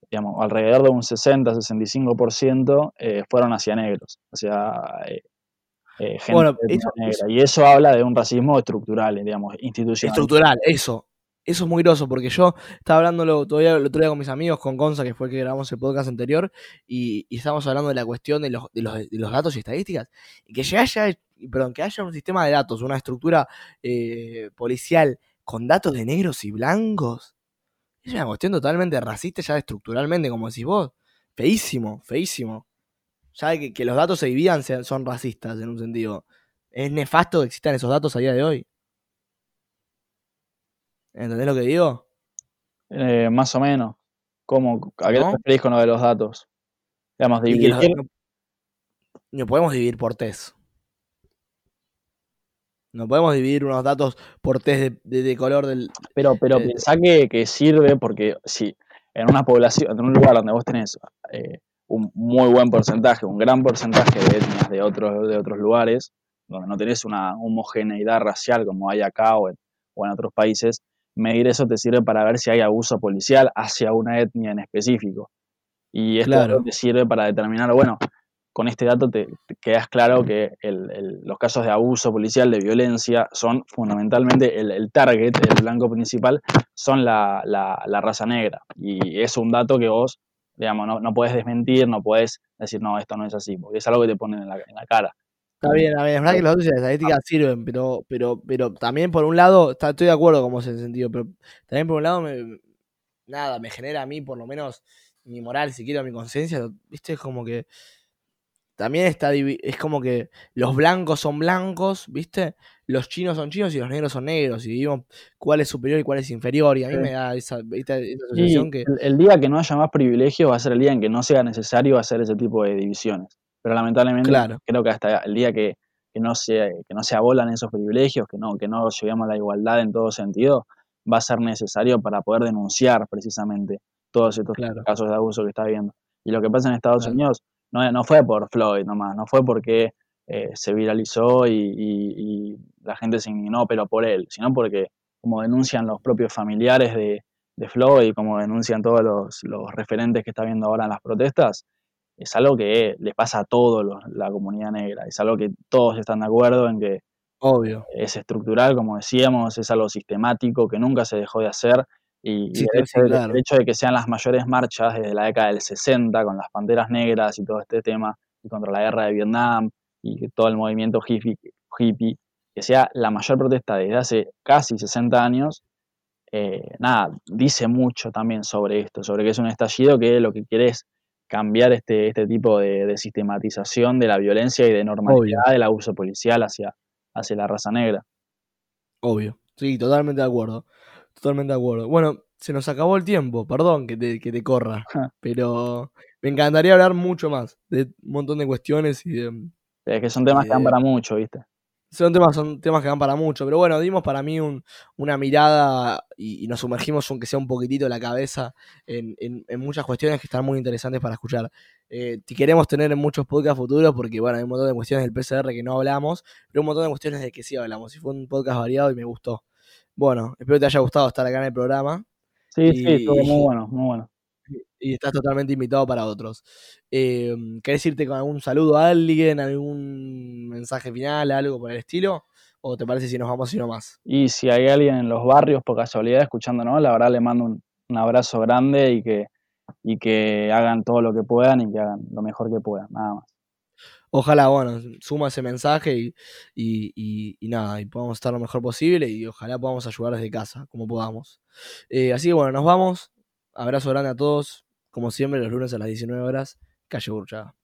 digamos, alrededor de un 60-65%, eh, fueron hacia negros, hacia eh, eh, gente Bueno, eso- negra. eso- Y eso habla de un racismo estructural, digamos, institucional. Estructural, eso. Eso es muy groso, porque yo estaba hablándolo todavía el otro día con mis amigos, con Gonza, que fue el que grabamos el podcast anterior, y, y estábamos hablando de la cuestión de los, datos y estadísticas, y que ya haya, perdón, que haya un sistema de datos, una estructura eh, policial con datos de negros y blancos, es una cuestión totalmente racista ya estructuralmente, como decís vos. Feísimo, feísimo. Ya que, que los datos se dividan son racistas en un sentido. Es nefasto que existan esos datos a día de hoy. ¿Entendés lo que digo? Eh, más o menos. ¿Cómo, ¿A qué ¿No? te referís con lo de los datos? Digamos, que los- dividir, no, no podemos dividir por test. No podemos dividir unos datos por test de, de- de color del. pero, pero eh, pensá que, que sirve porque si en una población, en un lugar donde vos tenés eh, un muy buen porcentaje, un gran porcentaje de etnias de otros, de otros lugares, donde no tenés una homogeneidad racial como hay acá o en, o en otros países, medir eso te sirve para ver si hay abuso policial hacia una etnia en específico. Y esto Claro. te sirve para determinar, bueno, con este dato te, te quedas claro que el- el- los casos de abuso policial, de violencia, son fundamentalmente el, el target, el blanco principal, son la, la- la raza negra. Y es un dato que vos, digamos, no, no puedes desmentir, no puedes decir, no, esto no es así, porque es algo que te ponen en la, en la cara. Está bien, está bien, es verdad que los datos y las estadísticas sirven, pero, pero, pero también por un lado, está- estoy de acuerdo con vos en ese sentido, pero también por un lado, me, nada, me genera a mí por lo menos mi moral, si quiero, mi conciencia, viste, es como que también está, es como que los blancos son blancos, viste, los chinos son chinos y los negros son negros, y vimos cuál es superior y cuál es inferior, y a mí Sí. me da esa, esa sensación que... el, el día que no haya más privilegios va a ser el día en que no sea necesario hacer ese tipo de divisiones. Pero lamentablemente Claro. creo que hasta el día que, que no se, que no se abolan esos privilegios, que no, que no lleguemos a la igualdad en todo sentido, va a ser necesario para poder denunciar precisamente todos estos Claro. casos de abuso que está habiendo. Y lo que pasa en Estados Claro. Unidos no, no fue por Floyd nomás, no fue porque eh, se viralizó y, y- y la gente se indignó, pero por él, sino porque, como denuncian los propios familiares de, de Floyd, como denuncian todos los, los referentes que está viendo ahora en las protestas, es algo que les pasa a toda la comunidad negra, es algo que todos están de acuerdo en que Obvio. es estructural, como decíamos, es algo sistemático que nunca se dejó de hacer. Y, el, hecho de, claro. el hecho de que sean las mayores marchas desde la década del 60, con las panteras negras y todo este tema, y contra la guerra de Vietnam y todo el movimiento hippie, hippie que sea la mayor protesta desde hace casi 60 años, eh, nada, dice mucho también sobre esto, sobre que es un estallido que lo que quiere es cambiar este, este tipo de, de sistematización de la violencia y de normalidad del abuso policial hacia, hacia la raza negra. Obvio. Sí, totalmente de acuerdo. Totalmente de acuerdo. Bueno, se nos acabó el tiempo, perdón que te, que te corra. pero me encantaría hablar mucho más de un montón de cuestiones y de. Es que son temas que dan Eh, para mucho, ¿viste? Son temas, son temas que dan para mucho. Pero bueno, dimos para mí un- una mirada y, y nos sumergimos, aunque sea un poquitito la cabeza, en, en- en muchas cuestiones que están muy interesantes para escuchar. Eh, queremos tener en muchos podcasts futuros porque, bueno, hay un montón de cuestiones del PCR que no hablamos, pero un montón de cuestiones de que sí hablamos. Y fue un podcast variado y me gustó. Bueno, espero que te haya gustado estar acá en el programa Sí, sí, estuvo muy bueno, muy bueno. Y estás totalmente invitado para otros. Eh, ¿Querés irte con algún saludo a alguien, algún mensaje final, algo por el estilo? ¿O te parece si nos vamos y no más? Y si hay alguien en los barrios por casualidad escuchándonos, la verdad le mando un, un abrazo grande y que, y que hagan todo lo que puedan y que hagan lo mejor que puedan, nada más. Ojalá, bueno, suma ese mensaje y, y, y- y nada, y podamos estar lo mejor posible y ojalá podamos ayudar desde casa, como podamos. Eh, así que bueno, nos vamos. Abrazo grande a todos. Como siempre, los lunes a las 19 horas, calle Burchada.